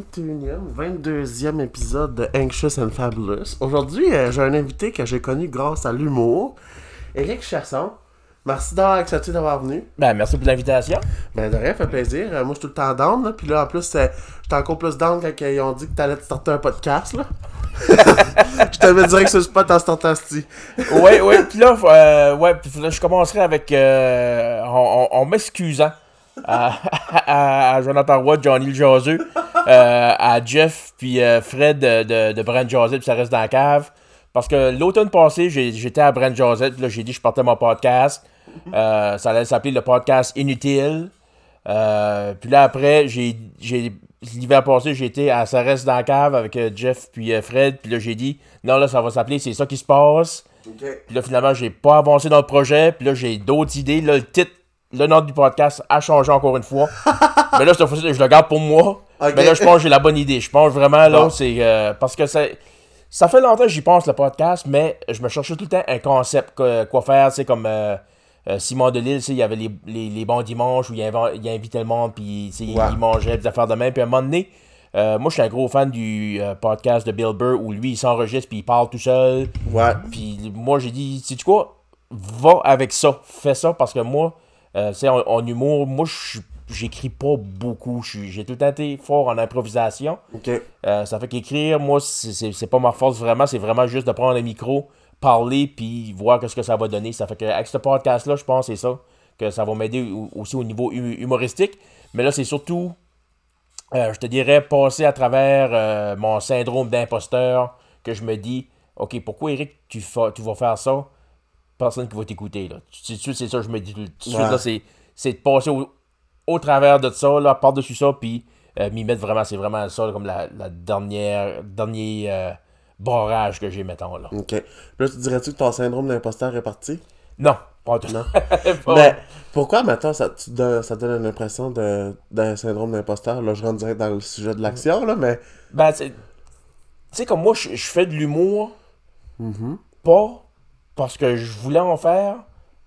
21e, 22e épisode de Anxious and Fabulous. Aujourd'hui, euh, j'ai un invité que j'ai connu grâce à l'humour, Eric Chasson. Merci d'avoir accepté d'avoir venu. Ben, merci pour l'invitation. Ben, de rien, ça fait plaisir. Euh, moi, je suis tout le temps down, là. Puis là, en plus, euh, j'étais encore plus down quand ils ont dit que t'allais te starter un podcast, là. je t'avais direct sur le spot en startant ce Oui, oui. Puis là, euh, ouais, puis là, je commencerai avec. Euh, en, en- en m'excusant à, à, à Jonathan Roy, Johnny le Jaseux, à Jeff, puis euh, Fred de, de, de Brand puis ça reste dans la cave. Parce que l'automne passé, j'étais à Brand puis là, j'ai dit que je partais mon podcast. Euh, ça allait s'appeler le podcast Inutile. Euh, puis là, après, j'ai, l'hiver passé, j'étais à Ça reste dans la cave avec euh, Jeff puis euh, Fred. Puis là, j'ai dit, non, là, ça va s'appeler C'est ça qui se passe. Puis là, finalement, j'ai pas avancé dans le projet. Puis là, j'ai d'autres idées. Là, le titre, le nom du podcast a changé encore une fois. Mais là, cette fois-ci, je le garde pour moi. Mais là, je pense que j'ai la bonne idée. Je pense vraiment, là, c'est. euh, parce que ça, ça fait longtemps que j'y pense, le podcast, mais je me cherchais tout le temps un concept, quoi, quoi faire, tu sais, comme. euh, euh, Simon Delille, tu sais, il y avait les, les, les bons dimanches où il, il invitait le monde, puis tu sais, il- mangeait, des affaires de même. Puis à un moment donné, euh, moi, je suis un gros fan du euh, podcast de Bill Burr où lui, il s'enregistre, puis il parle tout seul. Ouais. Puis moi, j'ai dit, sais-tu quoi, va avec ça, fais ça, parce que moi, euh, tu sais, en, en humour, moi, je suis- j'écris pas beaucoup. J'ai tout le temps été fort en improvisation. Euh, ça fait qu'écrire, moi, c'est- pas ma force vraiment. C'est vraiment juste de prendre un micro, parler, puis voir ce que ça va donner. Ça fait qu'avec ce podcast-là, je pense que c'est ça, que ça va m'aider au- aussi au niveau hu- humoristique. Mais là, c'est surtout, euh, je te dirais, passer à travers euh, mon syndrome d'imposteur, que je me dis, OK, pourquoi, Eric, tu, tu vas faire ça? Personne qui va t'écouter, là. C'est ça, que je me dis tout de suite, c'est de passer au, au travers de ça, là, par-dessus ça, puis euh, m'y mettre vraiment, c'est vraiment ça, là, comme la, la dernière, dernier euh, barrage que j'ai, mettons, là. Ok. Là, tu dirais-tu que ton syndrome d'imposteur est parti? Non, pas tout. Non. Pas- Mais pourquoi maintenant ça, te donne- ça l'impression de- d'un syndrome d'imposteur? Là, je rentre direct dans le sujet de l'action, là, mais. Ben, tu sais, comme moi, je fais de l'humour, Mhm. pas parce que je voulais en faire,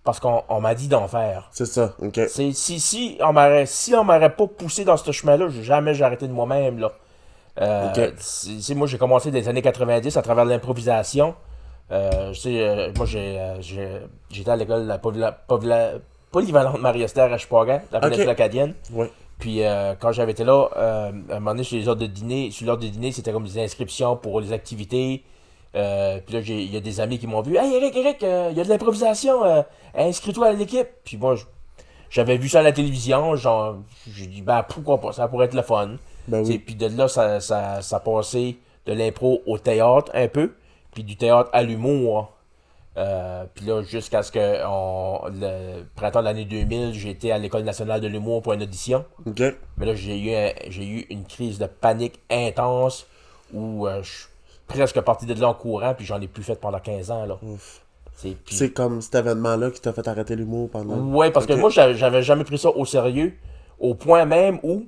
parce qu'on on m'a dit d'en faire. C'est ça, ok. Si si on m'aurait si on m'aurait pas poussé dans ce chemin-là, j'ai jamais j'ai arrêté de moi-même là. Euh, c'est- moi j'ai commencé des années 90 à travers l'improvisation. Euh, je sais, euh, moi j'ai euh, j'étais à l'école de la polyla- polyla- polyvalente Marie-Esther à Chupagan, la péninsule Ok. acadienne. Ouais. Puis euh, quand j'avais été là, euh, à un moment donné, sur les ordres de dîner, sur l'ordre de dîner, c'était comme des inscriptions pour les activités. Euh, puis là, j'ai- il y a des amis qui m'ont vu. Hey Eric, Eric, euh, il y a de l'improvisation, euh, inscris-toi à l'équipe. Puis moi, j'avais vu ça à la télévision, genre, j'ai dit, ben pourquoi pas, ça pourrait être le fun. Ben oui. Puis de là, ça, ça, ça passait de l'impro au théâtre un peu, puis du théâtre à l'humour. Puis là, jusqu'à ce que on- le printemps de l'année 2000, j'étais à l'École nationale de l'humour pour une audition. Mais là, j'ai eu, un- eu une crise de panique intense où je suis presque parti de là en courant, puis j'en ai plus fait pendant 15 ans. Là. C'est, comme cet événement-là qui t'a fait arrêter l'humour pendant. Ouais, parce que moi, j'avais jamais pris ça au sérieux, au point même où,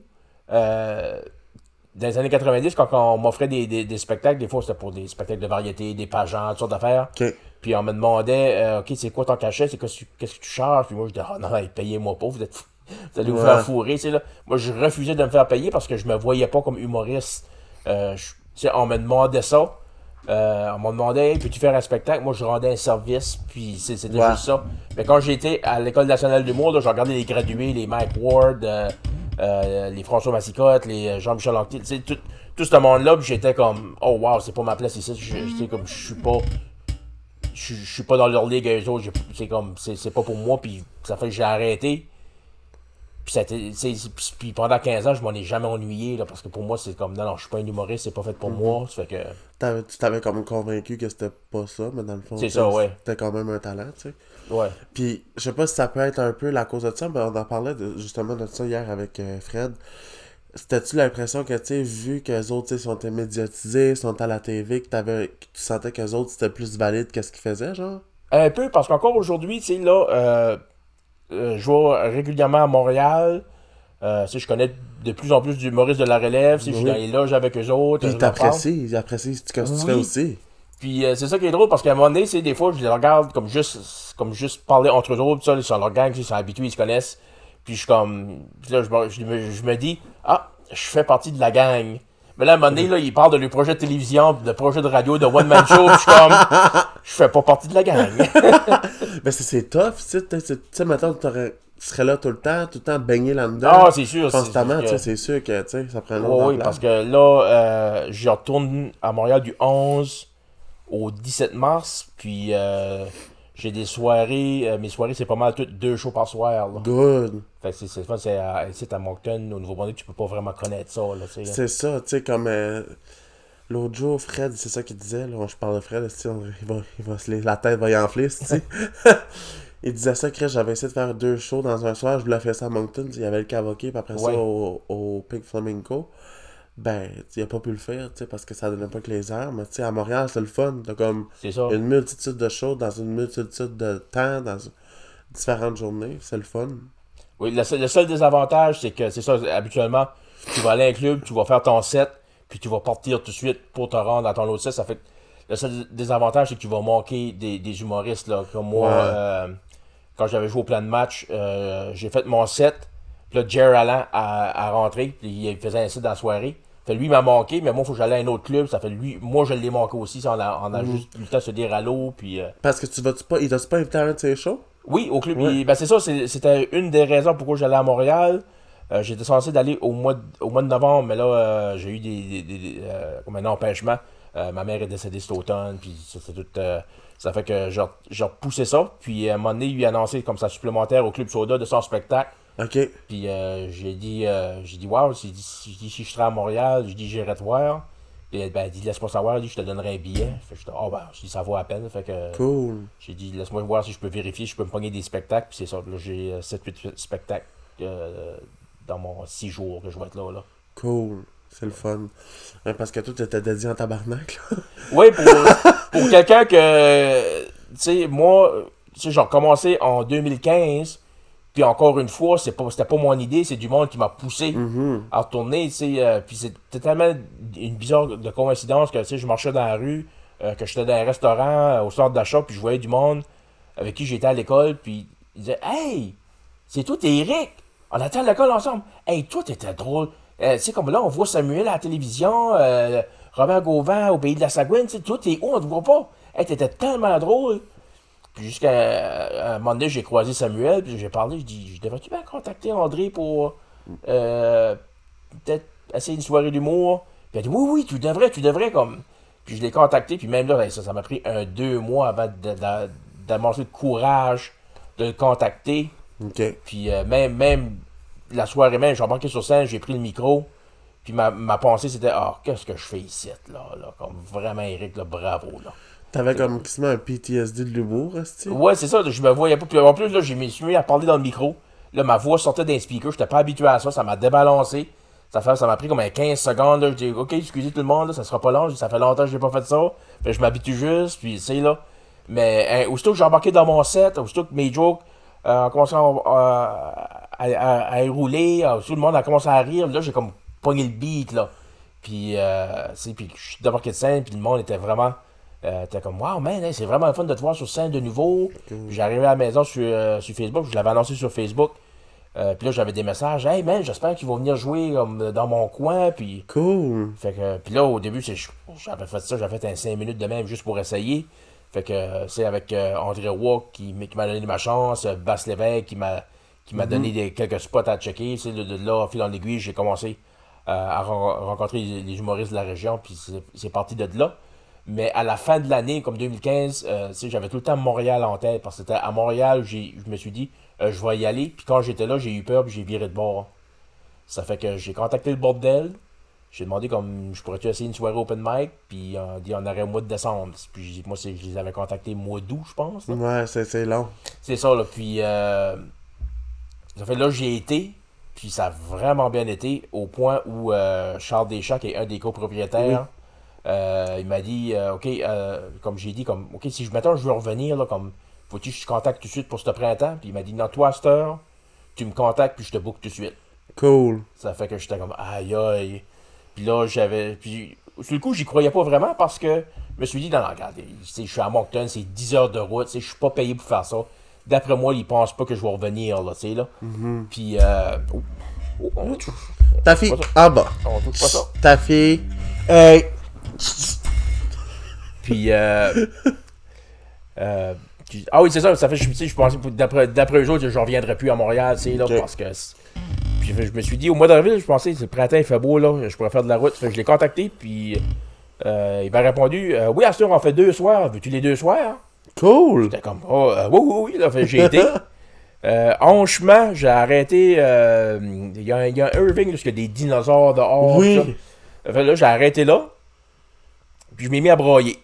euh, dans les années 90, quand on m'offrait des, des- des spectacles, des fois c'était pour des spectacles de variété, des pageants, toutes sortes d'affaires. Puis on me demandait, euh, OK, c'est quoi ton cachet, c'est quoi- qu'est-ce que tu charges? Puis moi, je disais, ah non, hey, payez-moi pas, vous êtes. Vous allez vous Ouais. faire fourrer, là. Moi, je refusais de me faire payer parce que je me voyais pas comme humoriste. Euh, je- on me demandait ça. Euh, on m'a demandé, hey, peux-tu faire un spectacle? Moi, je rendais un service, puis c'était Ouais. juste ça. Mais quand j'étais à l'École nationale d'humour, là, j'ai regardé les gradués, les Mike Ward, euh, euh, les François Massicotte, les Jean-Michel Anctil, tout, tout ce monde-là, puis j'étais comme, oh wow, c'est pas ma place ici, comme, je suis pas je suis pas dans leur ligue eux autres, c'est comme c'est c'est pas pour moi puis ça fait que j'ai arrêté. Puis ça pendant 15 ans, je m'en ai jamais ennuyé là parce que pour moi c'est comme non non, je suis pas un humoriste, c'est pas fait pour moi, ça fait que T'avais- tu t'avais comme convaincu que c'était pas ça, mais dans le fond. Ouais. C'était quand même un talent, tu sais. ouais. Puis, je sais pas si ça peut être un peu la cause de ça, mais on en parlait de- justement de ça hier avec euh, Fred. C'était-tu l'impression que, tu sais, vu que les autres, tu sais, sont médiatisés, sont à la TV, que, t'avais, que tu sentais que les autres, c'était plus valide que ce qu'ils faisaient, genre? Un peu parce qu'encore aujourd'hui, tu sais là euh, euh, je vais régulièrement à Montréal. Euh, tu sais, je connais de plus en plus d'humoristes de la relève, tu sais, je suis dans les loges avec eux autres. Puis ils t'apprécient, ils apprécient ce que tu Oui. fais aussi. Puis euh, c'est ça qui est drôle parce qu'à un moment donné, c'est des fois, je les regarde comme juste, comme juste parler entre eux autres, ça, ils sont leur gang, ils sont habitués, ils se connaissent. Puis je suis comme. Puis là, je, me- je me- je me dis, ah, je fais partie de la gang. Mais là, à un moment donné, là, il parle de le projet de télévision, de projet de radio, de One Man Show. Je suis comme, je fais pas partie de la gang. Ben, c'est- tough, tu sais. Tu sais, maintenant, tu serais là tout le temps, tout le temps baigné là-dedans. Ah, c'est sûr. c'est- Constamment, tu sais, c'est sûr que, tu sais, ça prend Oui, longtemps. oui, parce que là, euh, je retourne à Montréal du 11 au 17 mars. Puis euh, j'ai des soirées. euh, mes soirées, c'est pas mal toutes deux shows par soir. Là. Good. Fait que c'est c'est à, à Moncton, au Nouveau-Brunswick, tu peux pas vraiment connaître ça. C'est ça, tu sais, comme euh, l'autre jour, Fred, c'est ça qu'il disait, là, je parle de Fred, on- il va, il va se la tête va y enfler, tu sais. il disait ça, Chris, j'avais essayé de faire deux shows dans un soir, je voulais faire ça à Moncton, il y avait le Cavoquet, puis après Ouais. ça au, au Pink Flamenco. Ben, il a pas pu le faire, tu sais, parce que ça donnait pas que les heures, mais tu sais, à Montréal, c'est le fun, t'as comme une multitude de shows dans une multitude de temps, dans différentes journées, c'est le fun. Oui, le seul, le seul désavantage, c'est que c'est ça, habituellement, tu vas aller à un club, tu vas faire ton set, puis tu vas partir tout de suite pour te rendre à ton autre set. Ça fait le seul désavantage, c'est que tu vas manquer des, des humoristes. Là, comme moi, Ouais. euh, quand j'avais joué au plan de match, euh, j'ai fait mon set, puis là, Jerry Allen a, a rentré, puis il faisait un set dans la soirée. Fait lui, il m'a manqué, mais moi, il faut que j'aille à un autre club. Ça fait lui, moi, je l'ai manqué aussi. Ça, on a, on a juste eu le temps de se dire allô, puis. euh, Parce que tu vas-tu pas, il t'a pas invité à un de ses shows? oui, au club. Ouais. il- ben c'est ça, c'est- c'était une des raisons pourquoi j'allais à Montréal. Euh, J'étais censé d'aller au mois, de, au mois de novembre, mais là, euh, j'ai eu des, des, des- des, comme un empêchement. Ma mère est décédée cet automne, puis tout, ça fait que j'ai j'ai repoussé ça. Puis à un moment donné, il lui a annoncé comme ça supplémentaire au Club Soda de son spectacle. Ok. Puis euh, j'ai dit, euh, j'ai dit, wow, j'ai dit, si, je serais à Montréal, j'ai dit, j'irai te voir. Puis ben, elle dit, laisse-moi savoir, elle dit, je te donnerai un billet. Fait que oh ben, ça vaut à peine. Fait que Cool. j'ai dit, laisse-moi voir si je peux vérifier, si je peux me pogner des spectacles. Puis c'est ça, là, j'ai 7-8 spectacles euh, dans mon 6 jours que je vais être là. là. Cool. C'est le fun. Parce que tout était dédié en tabarnak, là. Oui, pour, pour quelqu'un que, tu sais, moi, tu sais, j'ai recommencé en 2015. Puis encore une fois, c'est pas, c'était pas mon idée, c'est du monde qui m'a poussé Mhm. à retourner, tu sais. euh, puis c'était tellement une bizarre de coïncidence que, tu sais, je marchais dans la rue, euh, que j'étais dans un restaurant euh, au centre d'achat, puis je voyais du monde avec qui j'étais à l'école, puis ils disaient Hey, c'est toi, t'es Eric. On était à l'école ensemble. Hey, toi, t'étais drôle. Euh, tu sais, comme là, on voit Samuel à la télévision, Robert Gauvin au pays de la Sagouine, tu sais, toi, t'es où, on te voit pas. Hey, t'étais tellement drôle. Puis jusqu'à à un moment donné, j'ai croisé Samuel, puis j'ai parlé, je dis, je devrais-tu bien contacter André pour euh, peut-être essayer une soirée d'humour? Puis elle a dit, oui, oui, tu devrais, tu devrais, comme. Puis je l'ai contacté, puis même là, ben, ça ça m'a pris un deux mois avant de- de- d'amorcer le courage de le contacter. Puis euh, même, même la soirée même, j'ai embarqué sur scène, j'ai pris le micro. Puis ma, ma pensée, c'était, ah, qu'est-ce que je fais ici, là, là, comme vraiment, Eric, là, bravo, là. T'avais comme quasiment un PTSD de l'humour, Ouais, c'est ça, je me voyais pas. Puis en plus, là, je me suis mis à parler dans le micro. Là, ma voix sortait d'un speaker, j'étais pas habitué à ça, ça m'a débalancé. Ça ça m'a pris comme un 15 secondes. Là. Je dis, ok, excusez tout le monde, là, ça sera pas long. Ça fait longtemps que j'ai pas fait ça. Fait je m'habitue juste, puis c'est là. Mais hein, aussitôt que j'ai embarqué dans mon set, aussitôt que mes jokes euh, ont commencé à, à, à- rouler, euh, tout le monde a commencé à rire, là, j'ai comme pogné le beat, là. Puis, euh, puis je suis débarqué de scène, puis le monde était vraiment. Euh, t'es comme, wow, man, c'est vraiment le fun de te voir sur scène de nouveau. J'arrivais à la maison sur, euh, sur Facebook, je l'avais annoncé sur Facebook. Euh, puis là, j'avais des messages, hey man, j'espère qu'ils vont venir jouer comme, dans mon coin. Puis, Cool. fait que, puis là, au début, c'est- j'avais fait ça, j'avais fait un 5 minutes de même juste pour essayer. Fait que c'est avec André Roy qui, m'a donné ma chance, Basse Lévesque qui m'a qui m'a donné des, quelques spots à checker. C'est de, de là, fil en aiguille, j'ai commencé à ren- rencontrer les, les humoristes de la région, puis c'est parti de là. Mais à la fin de l'année, comme 2015, euh, j'avais tout le temps Montréal en tête, parce que c'était à Montréal, je me suis dit, euh, je vais y aller. Puis quand j'étais là, j'ai eu peur, puis j'ai viré de bord. Ça fait que j'ai contacté le bordel. J'ai demandé comme je pourrais-tu essayer une soirée open mic, puis on dit on aurait au mois de décembre. Puis j'ai dit, moi, je les avais contactés au mois d'août, je pense. là. Ouais, c'est c'est long. C'est ça, là. Puis, euh, ça fait là, j'ai été, puis ça a vraiment bien été, au point où euh, Charles Deschamps, qui est un des copropriétaires, euh, il m'a dit, euh, OK, euh, comme j'ai dit, comme, OK, si je maintenant je veux revenir, là, comme, faut-tu que je te contacte tout de suite pour ce printemps? Puis il m'a dit, non, toi, à cette heure, tu me contactes, puis je te book tout de suite. Cool. Ça fait que j'étais comme aïe aïe. Puis là, j'avais. Puis sur le coup, j'y croyais pas vraiment parce que je me suis dit, non, non, regardez, je suis à Moncton, c'est 10 heures de route, je suis pas payé pour faire ça. d'après moi, ils pensent pas que je vais revenir, là, tu sais, là. Puis, euh, oh, oh, on touche. Ta fille, en bas. On touche pas ça. Ta fille. Hey! Puis, euh, euh, puis- ah oui, c'est ça, ça fait, je, je pensais, d'après, d'après eux autres, je reviendrai plus à Montréal, tu sais, là, parce que. Puis je me suis dit, au mois d'avril, je pensais, c'est le printemps, il fait beau, là, je pourrais faire de la route. Fait que je l'ai contacté, puis euh, il m'a répondu, oui, Astor, on fait deux soirs, veux-tu les deux soirs? Cool! J'étais comme, oh, oui, oui, oui, là, fait que j'ai été. Euh, en chemin, j'ai arrêté. euh, Il y, a un- il y a un Irving, parce qu'il y a des dinosaures dehors. Oui. Fait là, j'ai arrêté là. Puis je m'ai mis à broyer.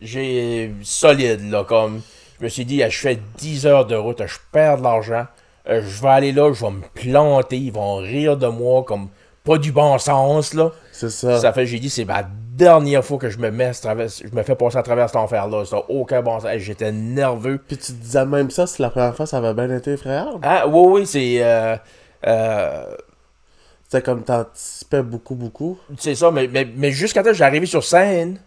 J'ai solide, là, comme. Je me suis dit, je fais 10 heures de route, je perds de l'argent. euh, je vais aller là, je vais me planter, ils vont rire de moi comme pas du bon sens, là. C'est ça. Ça fait, j'ai dit, c'est ma dernière fois que je me mets à travers, je me fais passer à travers cet enfer-là. Ça aucun bon sens. J'étais nerveux. Puis tu te disais même ça, si la première fois ça avait bien été effrayant. Ah, oui, oui, c'est. Euh, euh, C'était comme t'anticipais beaucoup, beaucoup. c'est ça, mais, mais, mais jusqu'à temps j'arrive sur scène.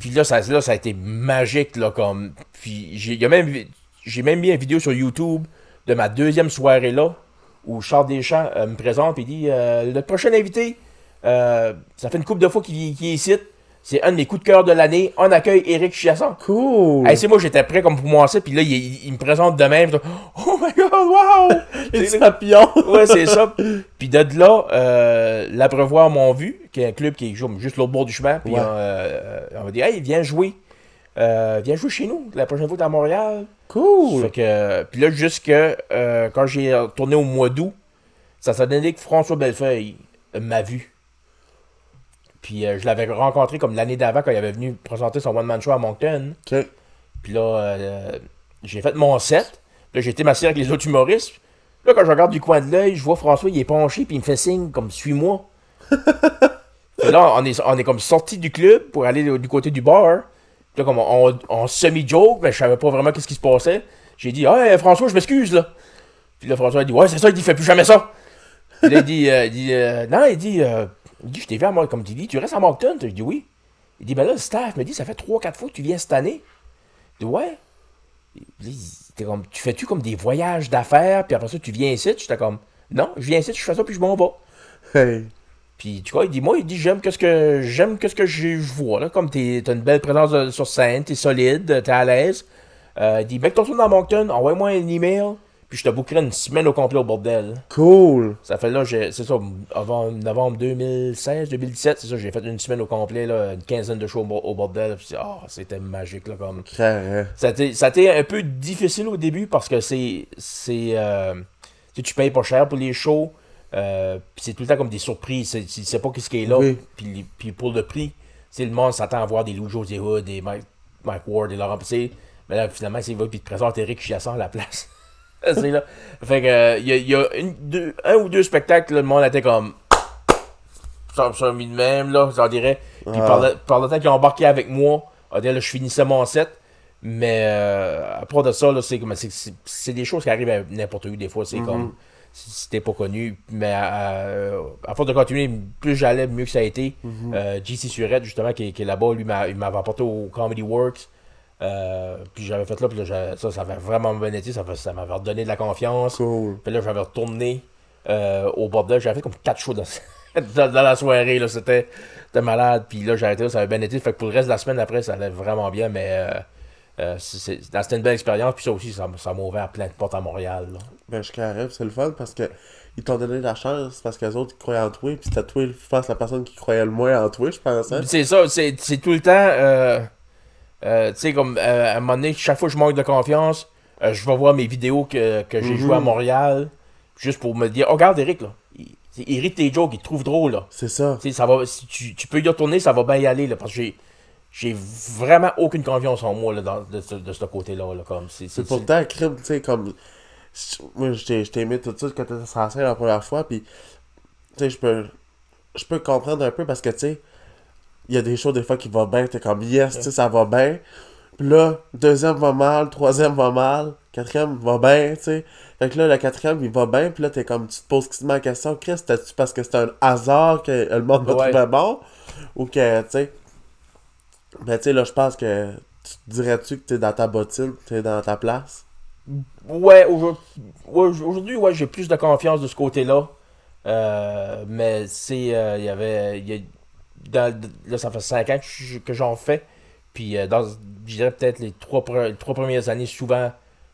Puis là ça, là, ça a été magique, là, comme. Puis j'ai même, même mis une vidéo sur YouTube de ma deuxième soirée là, où Charles Deschamps euh, me présente et dit euh, Le prochain invité, euh, ça fait une couple de fois qu'il qu'il est ici. C'est un de mes coups de cœur de l'année. On accueille Eric Chiasson. Cool! Hey, c'est moi, j'étais prêt comme pour moi ça, puis là, il, il- il me présente de même. Oh my god, wow! Les papillons! ouais, c'est ça. Puis de là, euh, l'Abreuvoir m'ont vu, qui est un club qui est ju- juste l'autre bord du chemin. Puis Ouais. on, euh, on m'a dit, hey, viens jouer. Euh, viens jouer chez nous. La prochaine fois, t'es à Montréal. Cool! Fait que, puis là, jusque euh, quand j'ai tourné au mois d'août, ça s'est donné que François Bellefeuille euh, m'a vu. Puis euh, je l'avais rencontré comme l'année d'avant quand il avait venu présenter son one-man show à Moncton. Puis là, euh, j'ai fait mon set. Là, j'ai été m'asseoir avec les autres humoristes. Là, quand je regarde du coin de l'œil, je vois François, il est penché, puis il me fait signe comme suis-moi. Puis là, on est, on est comme sorti du club pour aller du côté du bar. Puis là, comme on, on, on semi-joke, mais je savais pas vraiment qu'est-ce qui se passait. J'ai dit, ah, François, je m'excuse, là. Puis là, François a dit, ouais, c'est ça, il dit, fais plus jamais ça. Puis là, il dit, euh, il dit euh, non, il dit, euh, il dit, je t'ai vu à Moncton. Comme tu dis, tu restes à Moncton. Je dis, oui. Il dit, ben là, le staff me dit, ça fait 3-4 fois que tu viens cette année. Je dis, ouais. Il était comme, tu fais-tu comme des voyages d'affaires, puis après ça, tu viens ici? J'étais comme, non, je viens ici, je fais ça, puis je m'en vais. Hey. Puis tu vois, il dit, moi, il dit, j'aime qu'est-ce que j'aime qu'est-ce que je vois, là, comme t'es, t'as une belle présence de- sur scène, t'es solide, t'es à l'aise. Euh, il dit, mec, toi, dans Moncton, envoie-moi un email, puis je te bookerai une semaine au complet au bordel. Cool! Ça fait là, j'ai- c'est ça, avant novembre 2016, 2017, c'est ça, j'ai fait une semaine au complet, là, une quinzaine de shows au, au bordel, puis ah, c'était magique, là, comme... Carré. Ça a, été, un peu difficile au début parce que c'est. c'est euh, tu sais, tu payes pas cher pour les shows. euh, puis c'est tout le temps comme des surprises. C'est- Tu sais pas qu'est-ce qui est là. Oui. Puis, puis pour le prix, le monde s'attend à voir des Lou José Hood, des Mike, Mike Ward, des Laurent Pissé. Mais là, finalement, c'est va puis te présente Eric Chiasson à la place. C'est là. Fait que, euh, il y a, il y a une, deux, un ou deux spectacles, là, le monde était comme. Ça a mis de même, là, j'en dirais. Puis Ah. par, le, par le temps qu'ils ont embarqué avec moi, on dirait, là, je finissais mon set. Mais euh, à part de ça, là, c'est, comme- c'est, c'est, c'est des choses qui arrivent à n'importe où des fois. C'est comme si, t'es pas connu. Mais à force de continuer, plus j'allais, mieux que ça a été. Euh, JC Surette, justement, qui, est- qui est là-bas, lui, m'a, il m'avait apporté au Comedy Works. Euh, puis j'avais fait là, puis là, ça, ça avait vraiment bien été. Ça, m'avait redonné de la confiance. Cool. Puis là, j'avais retourné euh, au bordel. J'avais fait comme 4 shows dans, dans, dans la soirée. là C'était malade. Puis là, j'ai arrêté là, ça avait bien été. Fait que pour le reste de la semaine après, ça allait vraiment bien. Mais euh, euh, c'était une belle expérience. Puis ça aussi, ça, m'a ouvert plein de portes à Montréal. là. Ben, je carré, c'est le fun parce que ils t'ont donné la chance parce que les autres ils croyaient en toi, puis c'était toi, je pense, la personne qui croyait le moins en toi, je pense. hein. C'est ça, c'est tout le temps. Euh, tu sais, comme euh, à un moment donné, chaque fois que je manque de confiance, euh, je vais voir mes vidéos que, que j'ai Mhm. jouées à Montréal. Juste pour me dire, oh, regarde Eric, là. Il, il rit tes jokes, il te trouve drôle, là. C'est ça. Ça va, si tu, tu peux y retourner, ça va bien y aller, là, parce que j'ai, j'ai vraiment aucune confiance en moi, là, dans- de, ce, de ce côté-là, là, comme, c'est, pourtant crime, tu sais, comme. Moi, je t'ai aimé tout de suite quand t'étais scène la première fois, puis. Tu sais, je peux. Je peux comprendre un peu parce que, tu sais, il y a des choses des fois qui vont bien, t'es comme yes, tu sais, ça va bien. Puis là, deuxième va mal, troisième va mal, quatrième va bien, tu sais. Fait que là, le quatrième, il va bien, puis là, t'es comme, tu te poses quasiment la question, Chris, t'as-tu parce que c'est un hasard que le monde va Ouais. trouver bon? Ou que, tu sais. Ben, tu sais, là, je pense que dirais-tu que t'es dans ta bottine, t'es dans ta place? Ouais, aujourd'hui, ouais, ouais, j'ai plus de confiance de ce côté-là. Euh, mais c'est. euh, Il y avait. il y a- dans- là, ça fait 5 ans que je- que j'en fais. Puis, euh, dans, je dirais peut-être les trois, pre- les trois premières années, souvent,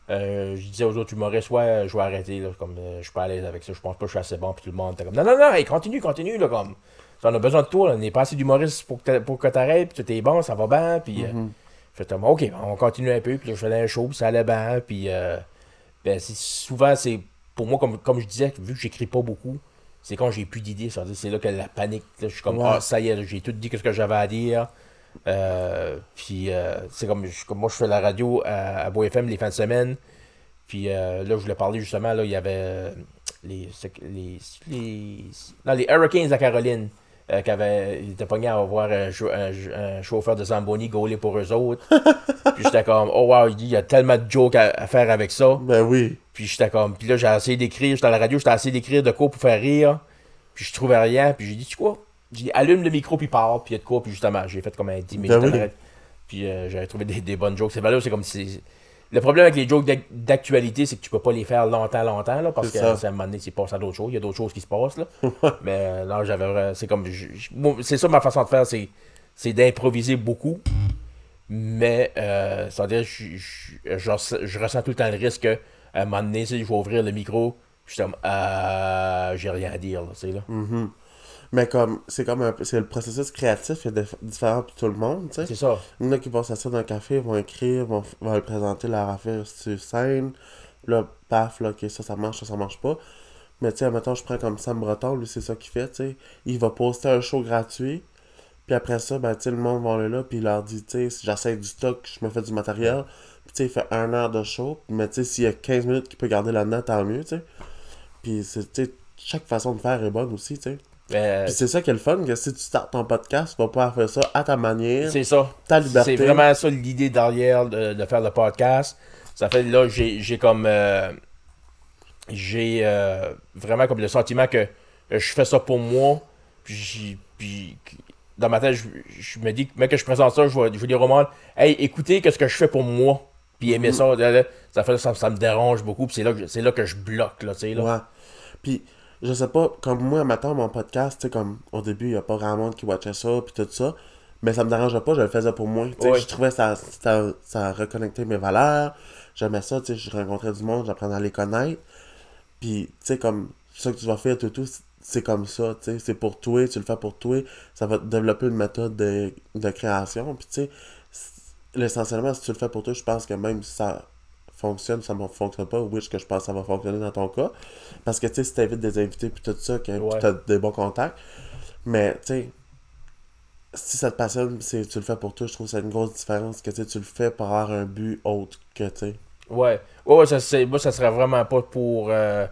euh, je disais aux autres humoristes, ouais, euh, je vais arrêter, là, comme euh, je suis pas à l'aise avec ça, je pense pas que je suis assez bon. Puis tout le monde était comme, non, non, non, hey, continue, continue, là, comme. On a besoin de toi, là, on n'est pas assez d'humoristes pour que t'a- pour que t'arrêtes, puis tout est bon, ça va bien, puis. fait comme, ok, on continue un peu, puis là, je faisais un show, puis ça allait bien, puis. euh, ben, souvent, c'est. Pour moi, comme, comme je disais, vu que j'écris pas beaucoup, c'est quand j'ai plus d'idées, c'est là que la panique, là, je suis comme, Ouais. ah, ça y est, j'ai tout dit ce que j'avais à dire. Euh, puis, euh, c'est comme, je- comme moi, je fais la radio à, à Beau FM les fins de semaine. Puis euh, là, je voulais parler justement, là, il y avait euh, les, les, les, non, les Hurricanes la Caroline. Euh, qui avaient, ils étaient pognés à avoir un, chau- un- un chauffeur de Zamboni gaulé pour eux autres. puis j'étais comme, oh wow, il dit, il y a tellement de jokes à, à faire avec ça. Ben oui. Puis j'étais comme, puis là, j'ai essayé d'écrire, j'étais à la radio, j'étais essayé d'écrire de quoi pour faire rire. Puis je trouvais rien, puis j'ai dit, tu quoi? J'ai dit, allume le micro, puis parle, puis il y a de quoi, puis justement, j'ai fait comme un 10 minutes. Ben oui. à l'arrêt. Puis euh, j'avais trouvé des, des bonnes jokes. C'est valable, c'est comme si. Le problème avec les jokes d'ac- d'actualité, c'est que tu peux pas les faire longtemps, longtemps, là, parce que ça. à un moment donné, c'est passé à d'autres choses. Il y a d'autres choses qui se passent, là. Mais euh, là, j'avais. vra- C'est comme. C'est ça ma façon de faire, c'est c'est d'improviser beaucoup. Mais, euh, ça veut dire, je, je, je ressens- je ressens tout le temps le risque que, à un moment donné, sais, je vais ouvrir le micro, je suis comme, euh, j'ai rien à dire, là, tu sais, là. Mhm. Mais comme, c'est comme un c'est le processus créatif est dif- différent pour tout le monde, tu sais. C'est ça. Il y en a qui vont s'asseoir dans un café, vont écrire, vont, vont présenter leur affaire sur scène. Là, paf, là, ok, ça, ça marche, ça, ça marche pas. Mais tu sais, mettons, je prends comme Sam Breton, lui, c'est ça qu'il fait, tu sais. Il va poster un show gratuit. Puis après ça, ben, tu le monde va aller là, puis il leur dit, tu sais, j'essaie du stock, je me fais du matériel. Puis tu sais, il fait un heure de show. Mais tu sais, s'il y a 15 minutes qu'il peut garder là-dedans, tant mieux, tu sais. Puis c'est, tu sais, chaque façon de faire est bonne aussi, tu sais. Puis c'est ça qui est le fun, que si tu startes ton podcast, tu vas pouvoir faire ça à ta manière, c'est ça. ta liberté. C'est vraiment ça l'idée derrière de, de faire le podcast. Ça fait là, j'ai j'ai comme. euh, j'ai euh, vraiment comme le sentiment que euh, je fais ça pour moi. Puis, puis dans ma tête, je, je me dis que, mec, que je présente ça, je vais, je vais dire au monde, hey, écoutez, qu'est-ce que je fais pour moi. Puis aimer ça, là, là, ça, fait, ça, ça me dérange beaucoup. Puis c'est là, que là que je bloque, là, tu sais. Là. Ouais. Puis, je sais pas, comme moi, maintenant, mon podcast, tu sais, comme au début, il y a pas grand monde qui watchait ça, puis tout ça. Mais ça me dérangeait pas, je le faisais pour moi. Tu sais, Ouais. Je trouvais ça, ça, ça reconnectait mes valeurs. J'aimais ça, tu sais, je rencontrais du monde, j'apprenais à les connaître. Puis, tu sais, comme ça que tu vas faire, tout, tout, c'est comme ça, tu sais, c'est pour toi, tu le fais pour toi. Ça va développer une méthode de, de création. Puis, tu sais, c- essentiellement, si tu le fais pour toi, je pense que même si ça fonctionne, ça ne fonctionne pas, oui, que je pense que ça va fonctionner dans ton cas? Parce que, tu sais, si t'invites des invités puis tout ça, que Ouais. tu as des bons contacts. Mais, tu sais, si ça te passionne, c'est, tu le fais pour toi, je trouve que c'est une grosse différence que tu le fais pour avoir un but autre que, tu sais. Ouais. Ouais, ouais, ça, c'est- moi, ça serait vraiment pas pour. euh,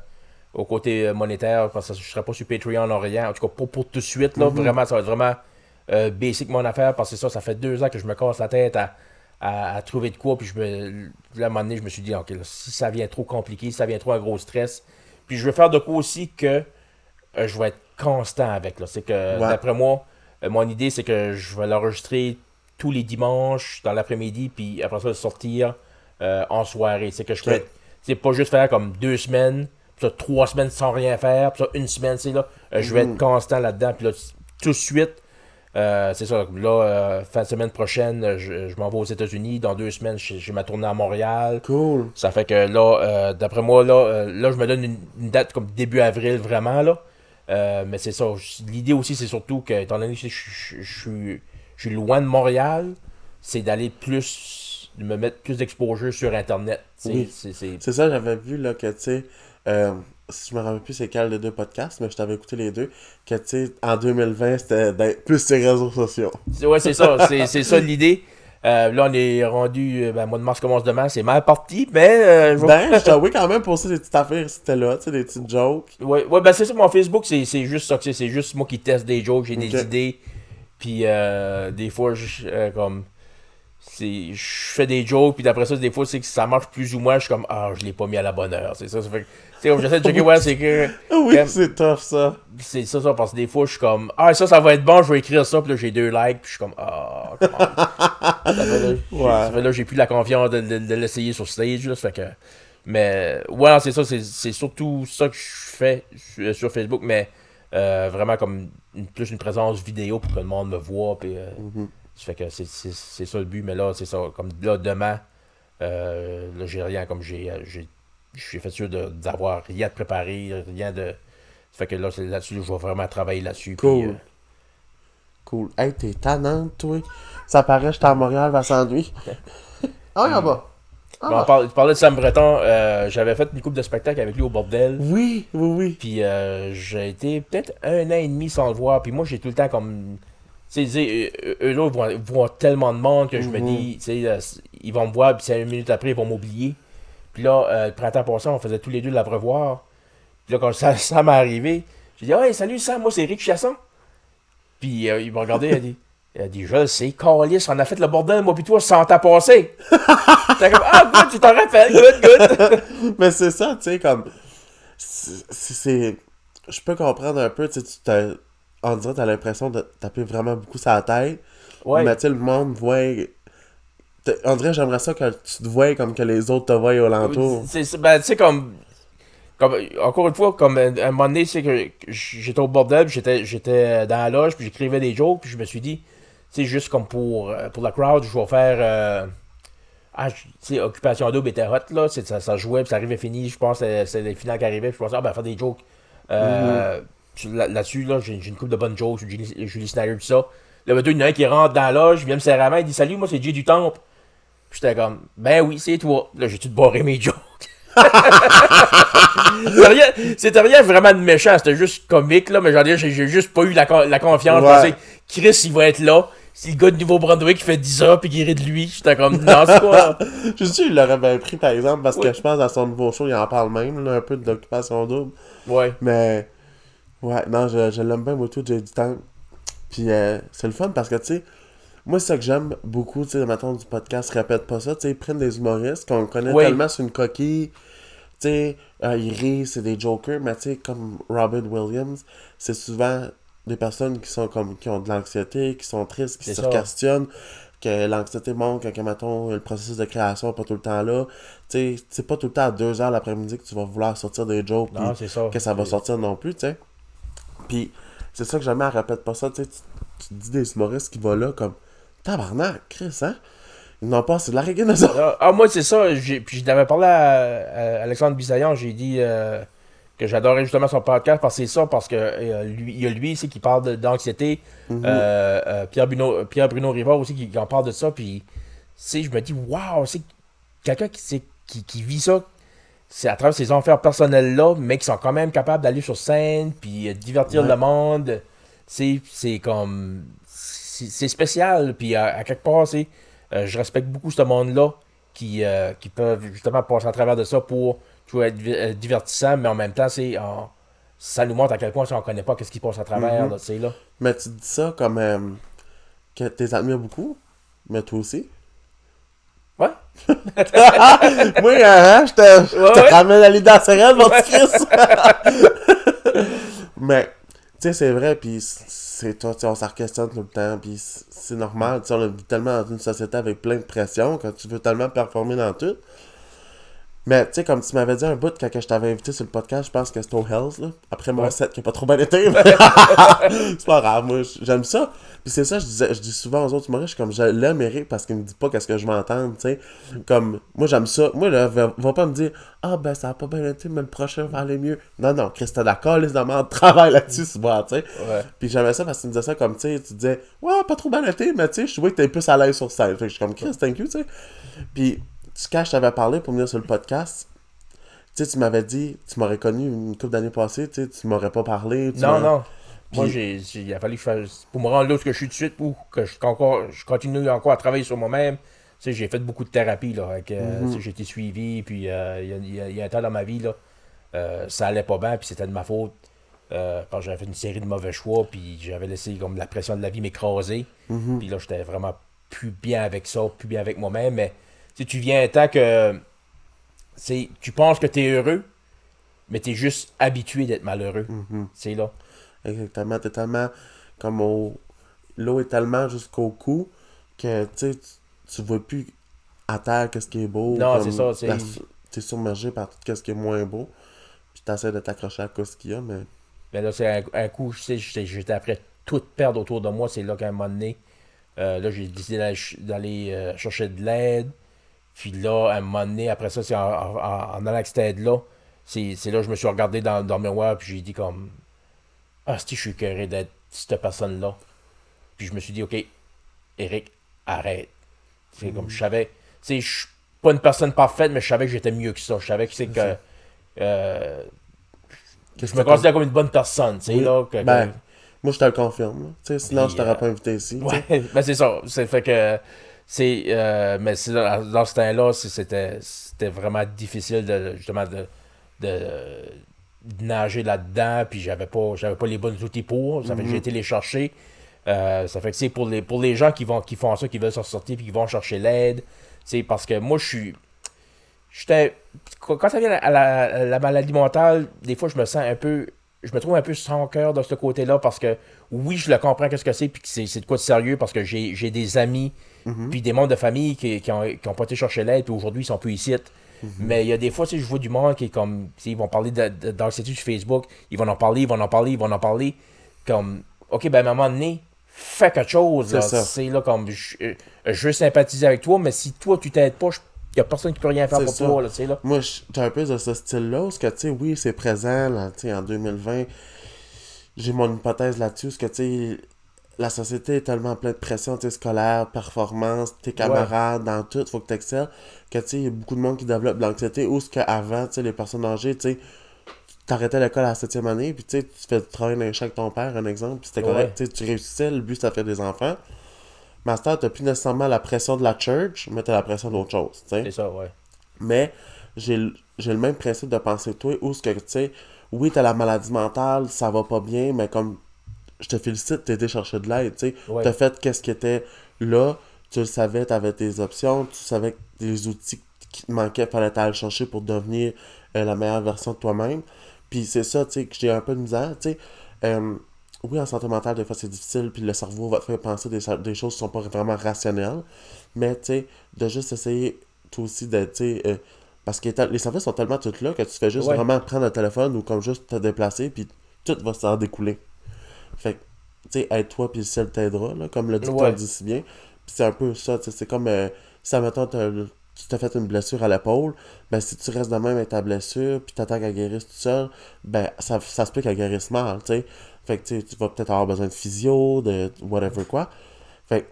au côté euh, monétaire, parce que je serais pas sur Patreon en rien. En tout cas, pas pour tout de suite, là. Vraiment, ça va être vraiment euh, basic mon affaire, parce que ça, ça fait deux ans que je me casse la tête à, à, à trouver de quoi. Puis je me. À un moment donné, je me suis dit, ok, là, si ça vient trop compliqué, si ça vient trop un gros stress. Puis je veux faire de quoi aussi que euh, je vais être constant avec. là. C'est que, Ouais. d'après moi, euh, mon idée, c'est que je vais l'enregistrer tous les dimanches dans l'après-midi, puis après ça, le sortir euh, en soirée. C'est que je Ok. fais. C'est pas juste faire comme deux semaines, puis ça, trois semaines sans rien faire, puis ça, une semaine, c'est là. je vais Mhm. être constant là-dedans, puis là, tout de suite. Euh, c'est ça, là, euh, fin de semaine prochaine, euh, je, je m'en vais aux États-Unis. Dans deux semaines, j'ai ma tournée à Montréal. Cool. Ça fait que là, euh, d'après moi, là, euh, là, je me donne une, une date comme début avril, vraiment, là. Mais c'est ça. L'idée aussi, c'est surtout que, étant donné que je, je- je- je suis- je suis loin de Montréal, c'est d'aller plus, de me mettre plus d'exposure sur Internet. Oui. C'est- ça, j'avais vu, là, que, tu sais, si je me rappelle plus c'est quel des deux podcasts, mais je t'avais écouté les deux, que, tu sais, en 2020, c'était plus sur les réseaux sociaux. Ouais, c'est ça. C'est c'est ça l'idée. Euh, là, on est rendu. euh, Ben, mois de mars commence demain. C'est mal parti, mais. euh, je Ben, je t'avoue quand même poster des petites affaires, c'était là, tu sais, des petites jokes. Ouais, ouais ben c'est ça, mon Facebook, c'est c'est juste ça c'est. C'est juste moi qui teste des jokes, j'ai des idées. Puis euh, des fois, je, euh, comme. C'est Je fais des jokes, puis d'après ça, des fois, c'est que ça marche plus ou moins. Je suis comme, ah, je l'ai pas mis à la bonne heure. C'est ça. ça fait j'essaie de checker, ouais, c'est que. Ah oui, c'est tough, ça. C'est ça, ça, parce que des fois, je suis comme, ah, ça, ça va être bon, je vais écrire ça, puis là, j'ai deux likes, puis je suis comme, ah, on. ça fait là, j'ai- Ouais. ça fait là, j'ai plus la confiance de, de- de l'essayer sur stage. Là, ça fait que... Mais ouais, c'est ça, c'est c'est surtout ça que je fais sur, sur Facebook, mais euh, vraiment comme une- plus une présence vidéo pour que le monde me voit. Puis, euh, Mhm. Ça fait que c'est- ça le but, mais là, c'est ça. Comme là, demain, euh, là, j'ai rien, comme j'ai. euh, j'ai- J'ai fait sûr d'avoir rien de préparé, rien de. Ça fait que là, c'est là-dessus, je vais vraiment travailler là-dessus. puis, Cool. euh, Cool. Hey, t'es tannante, toi. Ça paraît, j'étais à Montréal, va s'ennuyer. Ah oui, en bas. Ah, Bon, on parle- tu parlais de Sam Breton, euh, j'avais fait une coupe de spectacle avec lui au bordel. Oui, oui, oui. Puis euh, j'ai été peut-être un an et demi sans le voir. Puis moi, j'ai tout le temps comme. Tu sais, eux, ils voient, voient tellement de monde que je me Mhm. dis, tu sais, euh, ils vont me voir, puis cinq minutes après, ils vont m'oublier. Puis là, euh, le printemps passé, on faisait tous les deux de la revoir. Puis là, quand ça, ça m'est arrivé, j'ai dit, hey, salut Sam, moi c'est Rick Chasson. Puis euh, il m'a regardé, il a dit, il a dit, je le sais, Calis, on a fait le bordel, moi, puis toi, sans t'as passé. J'étais comme, ah, good, tu t'en rappelles, good, good. Mais c'est ça, tu sais, comme. c'est-. Je peux comprendre un peu, tu sais, tu t'as- On dirait t'as l'impression de taper vraiment beaucoup sa tête. Ouais. Mais tu sais, le monde voit. On dirait, j'aimerais ça que tu te vois comme que les autres te voient au alentour. C'est- Ben, tu sais, comme, comme. Encore une fois, comme à un moment donné, c'est que j'étais au bordel, j'étais j'étais dans la loge, puis j'écrivais des jokes, puis je me suis dit, tu sais, juste comme pour, euh, pour la crowd, je vais faire. euh, ah, tu sais, Occupation Double était hot, là. Ça, ça jouait, puis ça arrivait fini. Je pense que c'était- les finales qui arrivaient, puis je pensais, ah, ben, faire des jokes. Euh, là- Là-dessus, là, j'ai j'ai une couple de bonnes jokes sur Julie, Julie Snyder, tout ça. Là, maintenant, il y en a un qui rentre dans la loge, il vient me serrer la main, il dit, salut, moi, c'est Jay du Temple. Puis j'étais comme, ben oui, c'est toi. Là, j'ai tout barré mes jokes? C'était rien, vraiment de méchant, c'était juste comique, là, mais j'en ai, j'ai juste pas eu la, con- la confiance. Ouais. Chris, il va être là. C'est le gars de Nouveau-Brunswick qui fait 10 ans puis qui rit de lui. J'étais comme, non, c'est quoi? Je sais, il l'aurait bien pris, par exemple, parce Ouais. que je pense dans son nouveau show, il en parle même, là, un peu d'occupation double. Ouais. Mais, ouais, non, je, je l'aime bien beaucoup, Jay du temps. Puis, euh, c'est le fun parce que, tu sais, moi, c'est ça que j'aime beaucoup, tu sais, mettons, du podcast, répète pas ça, tu sais, ils prennent des humoristes qu'on connaît Oui. tellement sur une coquille, tu sais, euh, ils rient, c'est des jokers, mais tu sais, comme Robin Williams, c'est souvent des personnes qui sont comme, qui ont de l'anxiété, qui sont tristes, qui se questionnent, que l'anxiété monte, que, que, mettons, le processus de création n'est pas tout le temps là, tu sais, c'est pas tout le temps à 2 heures l'après-midi que tu vas vouloir sortir des jokes, Non, ça. que ça va sortir non plus, tu sais. Puis c'est ça que jamais elle répète pas ça, tu sais. Tu dis des humoristes qui vont là comme tabarnak, Chris, hein? Ils n'ont pas, c'est de la de ça. Ah, ah, moi, c'est ça. j'ai- Puis je t'avais parlé à, à Alexandre Bissaillon. J'ai dit euh, que j'adorais justement son podcast parce que c'est ça. Parce que euh, lui, il y a lui ici qui parle d'anxiété. Mhm. Euh, euh, Pierre, Bruno, Pierre Bruno Rivard aussi qui, qui en parle de ça. Puis, je me dis, waouh, c'est quelqu'un qui, c'est- qui, qui vit ça. C'est à travers ces enfers personnels-là, mais qui sont quand même capables d'aller sur scène, puis euh, divertir Ouais. le monde. C'est comme. C'est spécial. Puis à, à quelque part, c'est. euh, je respecte beaucoup ce monde-là qui, euh, qui peuvent justement passer à travers de ça pour tu vois, être divertissant, mais en même temps, c'est ça nous montre à quel point si on connaît pas qu'est-ce qui passe à travers, là, tu sais, là. Mais tu dis ça comme euh, que t'es admires beaucoup, mais toi aussi. Ouais. Moi, hein, je te, je te ouais. ramène à la mon petit Chris. mais, tu sais, c'est vrai, puis c'est toi, on s'en questionne tout le temps, puis c'est normal, tu sais, on vit tellement dans une société avec plein de pression, quand tu veux tellement performer dans tout. Mais, tu sais, comme tu m'avais dit un bout, quand je t'avais invité sur le podcast, je pense que c'était au Hells, là. Après mon Ouais. set qui a pas trop bien été. mais- c'est pas grave, moi, j'aime ça. Puis c'est ça, je disais, je dis souvent aux autres humoristes, je suis comme, je l'aime Eric parce qu'il me dit pas qu'est-ce que je vais entendre, tu sais. Comme, moi, j'aime ça. Moi, là, va, va pas me dire, ah, ben, ça a pas bien été, mais le prochain va aller mieux. Non, non, Chris, t'as d'accord, les demandes, travaille là-dessus, souvent, tu sais. Ouais. Puis j'aimais ça parce tu me disais ça comme, tu sais, tu disais, ouais, pas trop bien été, mais tu sais, je trouvais que t'es plus à l'aise sur scène. Fait que je suis comme, Chris, thank you, tu sais. Puis, quand je t'avais parlé pour venir sur le podcast, tu sais, tu m'avais dit, tu m'aurais connu une couple d'années passées, tu sais, tu m'aurais pas parlé. tu Non, non. Moi, Puis- j'ai, j'ai- il a fallu que je fasse. Pour me rendre là où je suis de suite, ou que je, qu'encore, je continue encore à travailler sur moi-même. Tu sais, j'ai fait beaucoup de thérapie, là. Avec, euh, Mhm. J'ai été suivi, puis euh, il y, y a- il y a un temps dans ma vie, là, euh, ça allait pas bien, puis c'était de ma faute. parce que j'avais fait une série de mauvais choix, puis j'avais laissé comme la pression de la vie m'écraser. Mhm. Puis là, j'étais vraiment plus bien avec ça, plus bien avec moi-même. Mais sais, tu viens un temps que c'est, tu penses que tu es heureux, mais tu es juste habitué d'être malheureux. Mhm. C'est là. Exactement, t'es tellement comme au. L'eau est tellement jusqu'au cou que, tu tu- tu vois plus à terre qu'est-ce qui est beau. Non, c'est ça, c'est- la- T'es submergé par tout ce qui est moins beau. Puis t'essaies de t'accrocher à ce qu'il y a, mais. Mais là, c'est un, un coup, je sais, j'étais après tout perdre autour de moi. C'est là qu'à un moment donné, euh, là, j'ai décidé d'aller euh, chercher de l'aide. Puis là, à un moment donné, après ça, c'est en, en, en allant avec cette aide-là, c'est c'est là que je me suis regardé dans, dans le miroir, puis j'ai dit comme, ah, si je suis curé d'être cette personne-là. Puis je me suis dit, ok, Eric, arrête. C'est comme, je savais, tu sais, je suis pas une personne parfaite, mais je savais que j'étais mieux que ça. Je savais que c'est que. euh, je me considère comme une bonne personne, tu sais, Oui. là. que- Ben, que- moi, je te le confirme. là. Tu sais, sinon, Puis, je t'aurais euh, pas invité ici. Ouais, ben c'est ça. C'est fait que c'est euh, mais c'est dans, ce temps-là, c'était c'était vraiment difficile de justement de, de, de nager là-dedans, puis j'avais pas j'avais pas les bons outils pour. Ça fait que j'ai été les chercher. Euh, ça fait que c'est pour les pour les gens qui vont qui font ça, qui veulent s'en sortir puis qui vont chercher l'aide, c'est parce que moi je suis j'étais quand quand ça vient à la, à la maladie mentale, des fois je me sens un peu je me trouve un peu sans cœur de ce côté-là parce que oui, je le comprends qu'est-ce que c'est puis que c'est c'est de quoi de sérieux parce que j'ai j'ai des amis puis des membres de famille qui, qui, ont, qui ont pas été chercher l'aide puis aujourd'hui ils sont plus ici. Mais il y a des fois, sais, je vois du monde qui est comme, ils vont parler d'anxiété sur Facebook, ils vont en parler, ils vont en parler, ils vont en parler. Comme, ok, ben à un moment donné, fais quelque chose. C'est là comme, je, euh, je veux sympathiser avec toi, mais si toi tu t'aides pas, il y a personne qui peut rien faire pour ça. toi. Là, là. Moi, je- j'ai un peu de ce style-là, parce que, tu sais, oui, c'est présent, là, tu sais, en 2020. J'ai mon hypothèse là-dessus, parce que, tu sais, la société est tellement pleine de pression, tu sais, scolaire, performance, tes camarades, dans tout, faut que tu excelles, que, tu sais, il y a beaucoup de monde qui développe de l'anxiété, ou ce qu'avant, tu sais, les personnes âgées, tu sais, t'arrêtais l'école à la septième année, puis, tu sais, tu fais du travail dans les avec ton père, un exemple, puis c'était correct, tu sais, tu réussissais, le but, c'était de faire des enfants. Master, t'as plus nécessairement la pression de la church, mais t'as la pression d'autre chose, tu sais. C'est ça, ouais. Mais j'ai le même principe de penser toi, où ce que, tu sais, oui, t'as la maladie mentale, ça va pas bien, mais comme, je te félicite, t'es été chercher de l'aide, tu sais. Ouais. T'as fait qu'est-ce qui était là, tu le savais, t'avais tes options, tu savais que les outils qui te manquaient, fallait t'aller le chercher pour devenir euh, la meilleure version de toi-même. Puis c'est ça, tu sais, que j'ai un peu de misère, tu sais. Euh, oui, en santé mentale, des fois, c'est difficile, puis le cerveau va te faire penser des, des choses qui sont pas vraiment rationnelles. Mais, tu sais, de juste essayer, toi aussi, de, tu sais, euh, parce que les services sont tellement tous là que tu fais juste Ouais. vraiment prendre le téléphone ou comme juste te déplacer, puis tout va s'en découler. Fait que, tu sais, aide-toi, puis le ciel t'aidera, là, comme le dicton Ouais. dit si bien. Puis c'est un peu ça, tu sais, c'est comme, euh, si, admettons, t'as- tu t'as fait une blessure à l'épaule, ben si tu restes de même avec ta blessure, puis t'attends qu'elle guérisse tout seul, ben ça, ça se peut qu'elle guérisse mal, tu sais. Fait que, tu vas peut-être avoir besoin de physio, de whatever quoi. Fait que,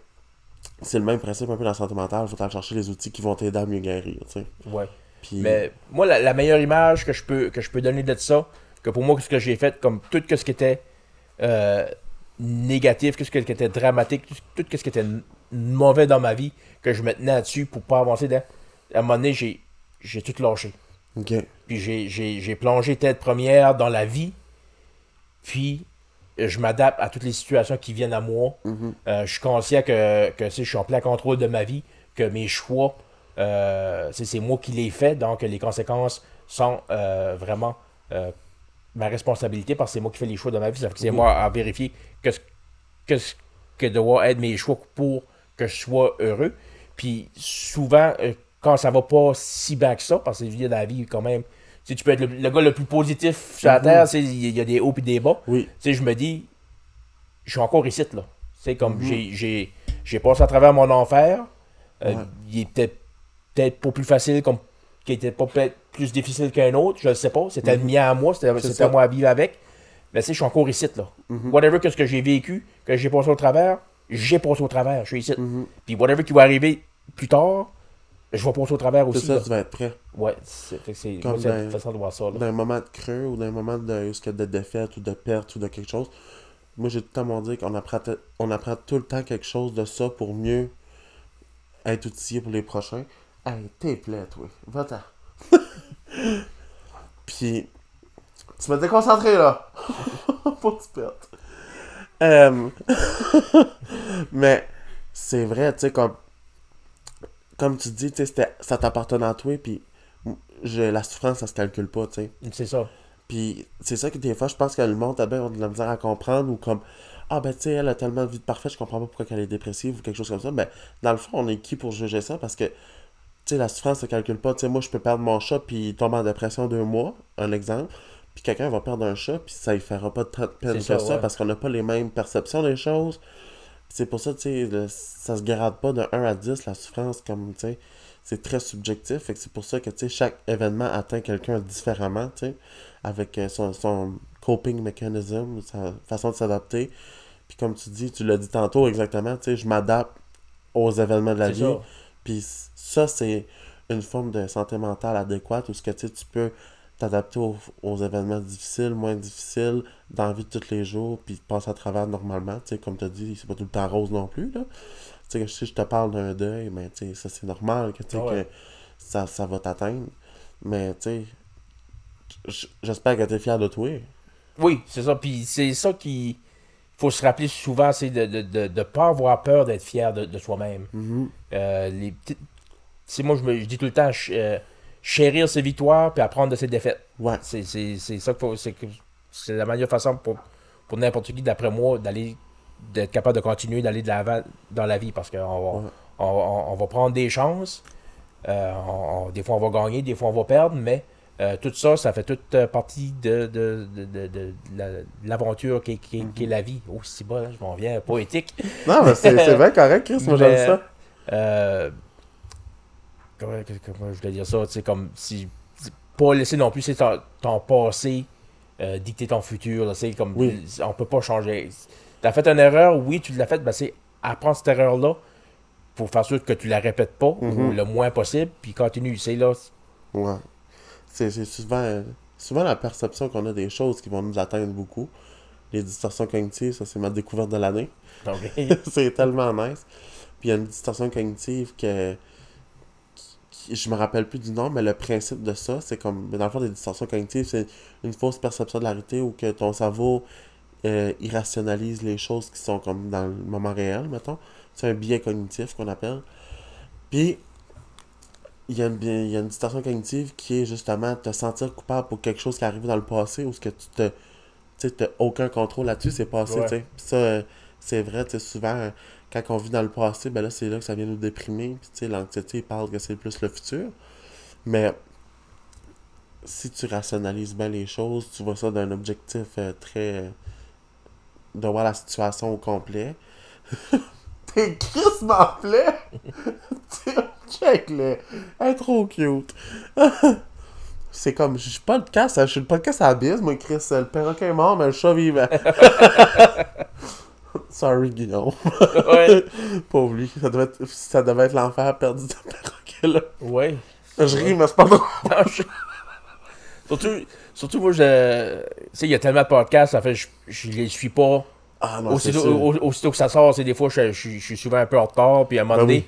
c'est le même principe un peu dans la santé mentale, faut aller chercher les outils qui vont t'aider à mieux guérir, tu sais. ouais. Mais moi, la, la meilleure image que je peux que je peux donner de ça, que pour moi, ce que j'ai fait, comme tout ce qui était euh, négatif, tout ce qui était dramatique, tout, tout ce qui était mauvais dans ma vie, que je me tenais là-dessus pour pas avancer. Dans, à un moment donné, j'ai, j'ai tout lâché. Puis j'ai, j'ai, j'ai plongé tête première dans la vie. Puis euh, je m'adapte à toutes les situations qui viennent à moi. Mhm. Euh, je suis conscient que, que je suis en plein contrôle de ma vie, que mes choix, euh, c'est, c'est moi qui les fais, donc les conséquences sont euh, vraiment ma responsabilité parce que c'est moi qui fais les choix de ma vie. Ça fait que c'est Mhm. moi à vérifier que que, que doivent être mes choix pour que je sois heureux. Puis souvent, euh, quand ça va pas si bien que ça, parce que dans la vie, quand même, tu sais, tu peux être le, le gars le plus positif sur la Mhm. terre, il y a des hauts et des bas. Oui. Tu sais, je me dis, je suis encore ici, là. C'est comme, Mhm. j'ai- j'ai j'ai passé à travers mon enfer. Euh, Ouais. Il est peut-être peut-être pas plus facile, comme, qui était pas peut-être plus difficile qu'un autre, je ne sais pas. C'était le mien à moi, c'était C'est ça. à moi à vivre avec. Mais tu sais, je suis encore ici, là. Mhm. Whatever que ce que j'ai vécu, que j'ai passé au travers, j'ai passé au travers, je suis ici. Mhm. Puis whatever qui va arriver plus tard, je vais passer au travers C'est aussi. ça, là. tu vas être prêt. Ouais, c'est c'est c'est une façon de voir ça. D'un moment de creux ou d'un moment de, de défaite ou de perte ou de quelque chose. Moi, j'ai tout le temps dire qu'on apprend, on apprend tout le temps quelque chose de ça pour mieux être outillé pour les prochains. Hey, t'es plaît, toi. Va-t'en. Puis, tu m'as déconcentré, là. Faut que tu Mais, c'est vrai, tu sais, comme, comme tu dis, tu sais, ça t'appartenait à toi, puis je- la souffrance, ça se calcule pas, tu sais. C'est ça. Puis c'est ça que des fois, je pense que le monde a bien de la misère à comprendre ou comme Ah ben tu sais, elle a tellement de vie de parfaite, je comprends pas pourquoi elle est dépressive ou quelque chose comme ça. Mais dans le fond, on est qui pour juger ça? Parce que sais, la souffrance ne calcule pas. Tu sais, moi, je peux perdre mon chat puis tomber en dépression deux mois, un exemple. Puis quelqu'un va perdre un chat puis ça ne fera pas de peine que ça, ça, ouais. parce qu'on n'a pas les mêmes perceptions des choses. C'est pour ça, tu sais, ça se grade pas de 1 à 10, la souffrance, comme, tu sais, c'est très subjectif. Que c'est pour ça que, tu sais, chaque événement atteint quelqu'un différemment, tu sais, avec euh, son, son coping mechanism, sa façon de s'adapter. Puis comme tu dis, tu l'as dit tantôt exactement, tu sais, je m'adapte aux événements de la vie. Puis ça, c'est une forme de santé mentale adéquate où ce que, tu sais, tu peux t'adapter aux, aux événements difficiles, moins difficiles, dans la vie de tous les jours, puis passer à travers normalement. Tu sais, comme tu as dit, c'est pas tout le temps rose non plus, là. Tu sais, si je te parle d'un deuil, mais tu sais, ça c'est normal que, tu sais, Ah ouais. que ça, ça va t'atteindre. Mais tu sais, j'espère que tu es fier de toi. Oui, c'est ça. Puis c'est ça qui faut se rappeler souvent, c'est de ne de, de pas avoir peur d'être fier de, de soi-même. Mhm. Euh, les petites... c'est moi, je, me, je dis tout le temps, ch- euh, chérir ses victoires puis apprendre de ses défaites. Ouais. C'est ça qu'il faut. C'est que- c'est la meilleure façon pour, pour n'importe qui, d'après moi, d'aller d'être capable de continuer d'aller de l'avant dans la vie parce qu'on va, Ouais. on, on- on va prendre des chances. Euh, on- des fois, on va gagner, des fois, on va perdre, mais euh, tout ça, ça fait toute partie de, de, de, de- de la- de l'aventure qui, est- qui est- qui est la vie. Oh, c'est bon, je m'en viens poétique. Non, mais c'est bien correct, Chris. Moi, j'aime ça. euh, comment, comment je voulais dire ça? Tu sais, comme si. Pas laisser non plus c'est ton, ton passé euh, dicter ton futur. c'est comme, Oui. On peut pas changer. T'as fait une erreur, oui, tu l'as fait, ben c'est apprendre cette erreur-là pour faire sûr que tu la répètes pas ou Mhm. le moins possible, puis continue. C'est là. Ouais. C'est c'est souvent, souvent la perception qu'on a des choses qui vont nous atteindre beaucoup. Les distorsions cognitives, ça c'est ma découverte de l'année. C'est tellement nice. Puis il y a une distorsion cognitive que. Je me rappelle plus du nom, mais le principe de ça, c'est comme. Dans le fond, des distorsions cognitives, c'est une fausse perception de la réalité où que ton cerveau euh, irrationalise les choses qui sont comme dans le moment réel, mettons. C'est un biais cognitif qu'on appelle. Puis. Il y, a une, il y a une distorsion cognitive qui est justement te sentir coupable pour quelque chose qui est arrivé dans le passé ou ce que tu te. Tu sais, aucun contrôle là-dessus, c'est passé, Ouais. tu sais. Puis ça, euh, c'est vrai, tu sais, souvent, quand on vit dans le passé, ben là, c'est là que ça vient nous déprimer. Tu sais, l'anxiété, parle que c'est plus le futur. Mais si tu rationalises bien les choses, tu vois ça d'un objectif euh, très. de voir la situation au complet. T'es Chris m'en plaît! Check le. Elle est trop cute. C'est comme, je suis pas le podcast, je suis le podcast à la bise, moi, Chris. Le perroquet est mort, mais le chat vivant. Sorry, Guillaume. ouais. Pauvre lui, ça devait être, ça devait être l'enfer perdu de perroquet, là. ouais. Je ris, mais c'est pas drôle. Non, je- Surtout, surtout, moi, je. Tu sais, il y a tellement de podcasts, ça fait, je, je les suis pas. Ah non, c'est Aussitôt, aussitôt que ça sort, c'est des fois, je, je- je suis souvent un peu en retard, puis à un moment Ben donné,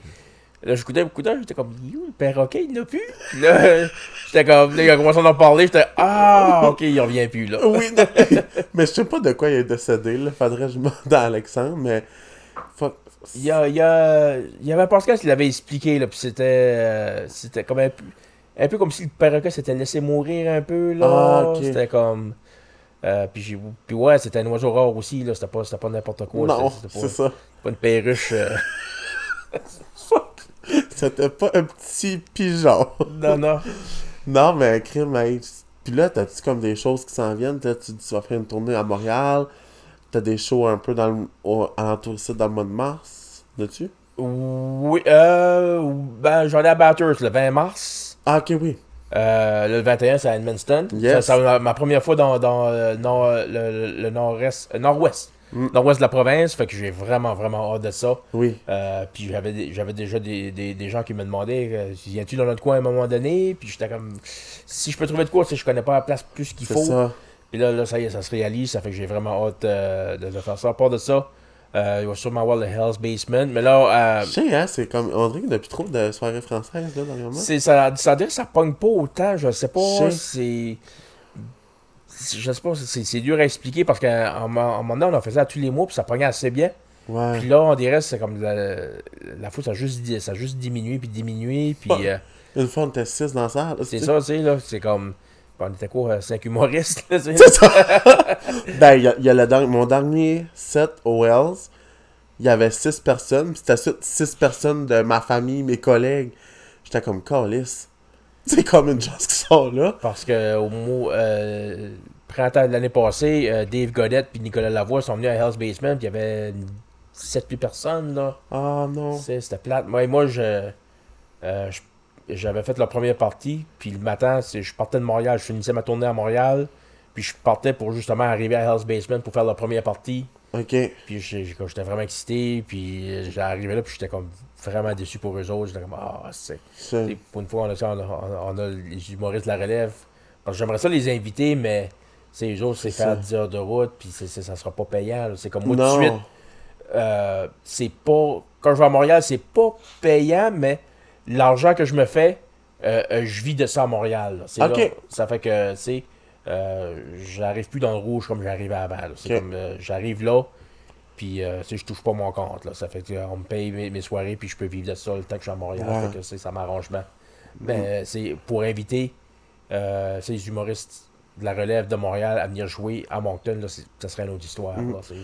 là, j'écoutais, j'écoutais, j'étais comme, You, le perroquet, il l'a plus. Là, j'étais comme, là, il a commencé à en parler, j'étais, ah, ok, il revient plus, là. Oui, non. mais je sais pas de quoi il est décédé, là. Faudrait que je demande à Alexandre, mais. Il y, a, il, y a- il y avait un podcast qui l'avait expliqué, là, puis c'était, euh, c'était comme un peu, un peu comme si le perroquet s'était laissé mourir un peu, là. Ah, ok. C'était comme. euh, puis, puis ouais, c'était un oiseau rare aussi, là. C'était pas, c'était pas n'importe quoi. non, c'est pas, ça. pas une perruche. euh, C'était pas un petit pigeon. non, non. non, mais crime. Puis là, t'as-tu comme des choses qui s'en viennent? Là, tu tu vas faire une tournée à Montréal. T'as des shows un peu dans le, au, alentour ici dans le mois de mars. Là-dessus? Oui, euh, ben, j'en ai à Batters le 20 mars. Ah, ok, oui. Euh, le 21, c'est à Edmundston. Yes. Ça, ma, ma première fois dans, dans euh, nord- le, le- le nord-est, euh, nord-ouest. Mm. Nord-ouest de la province, fait que j'ai vraiment, vraiment hâte de ça. Oui. Euh, puis j'avais j'avais déjà des, des, des gens qui me demandaient euh, viens-tu dans notre coin à un moment donné? Puis j'étais comme si je peux trouver de quoi si je connais pas la place plus qu'il faut ça. puis là, là ça y est ça se réalise ça fait que j'ai vraiment hâte euh, de, de faire ça à part de ça euh, il va sûrement avoir le Hell's Basement mais là euh, Je sais, hein, c'est comme. On dirait qu'il n'y a plus trop de soirées françaises, là, dernièrement. ça ça dirait que ça pogne pas autant je sais pas c'est- je sais pas c'est dur à expliquer parce qu'à un moment un moment donné on en faisait à tous les mois puis ça pognait assez bien Ouais. Puis là, on dirait que c'est comme la, la foule, ça a juste, ça a juste diminué, puis diminué, puis euh, Une fois, on était 6 dans la salle. là, c'est ça, tu sais, là, c'est comme... on était quoi, 5 humoristes? là, tu sais? C'est ça! ben, il y a, il y a le mon dernier set au Wells, il y avait 6 personnes, puis c'était 6 personnes de ma famille, mes collègues. J'étais comme, calice. C'est comme une chance qu'ils sont là. Parce que au mot, euh, printemps de l'année passée, euh, Dave Godette puis Nicolas Lavoie sont venus à Hell's Basement, puis il y avait 7-8 personnes, là. Ah non. C'était plate. Moi, moi je, euh, je- j'avais fait la première partie, puis le matin, je partais de Montréal, je finissais ma tournée à Montréal, puis je partais pour justement arriver à Hell's Basement pour faire la première partie. Ok. Puis j'étais vraiment excité, puis j'arrivais là, puis j'étais comme vraiment déçu pour eux autres. J'étais comme, ah, c'est. Pour une fois, on a, ça, on a, on a les humoristes de la relève. Parce que j'aimerais ça les inviter, mais c'est eux autres, c'est faire ça. 10 heures de route, puis c'est- ça sera pas payant. C'est comme moi, tout de suite, euh, c'est pas. Quand je vais à Montréal, c'est pas payant, mais l'argent que je me fais, euh, euh, je vis de ça à Montréal. C'est là. ça fait que, tu sais, j'arrive plus dans le rouge comme j'arrivais avant. C'est comme, j'arrive là, puis euh, tu sais, je touche pas mon compte. Là. Ça fait qu'on me paye mes, mes soirées, puis je peux vivre de ça le temps que je suis à Montréal. Ouais. Fait que c'est- ça bien. Ben, euh, c'est pour inviter euh, ces humoristes de la relève de Montréal à venir jouer à Moncton, là, ça serait une autre histoire. Mm. là, c'est-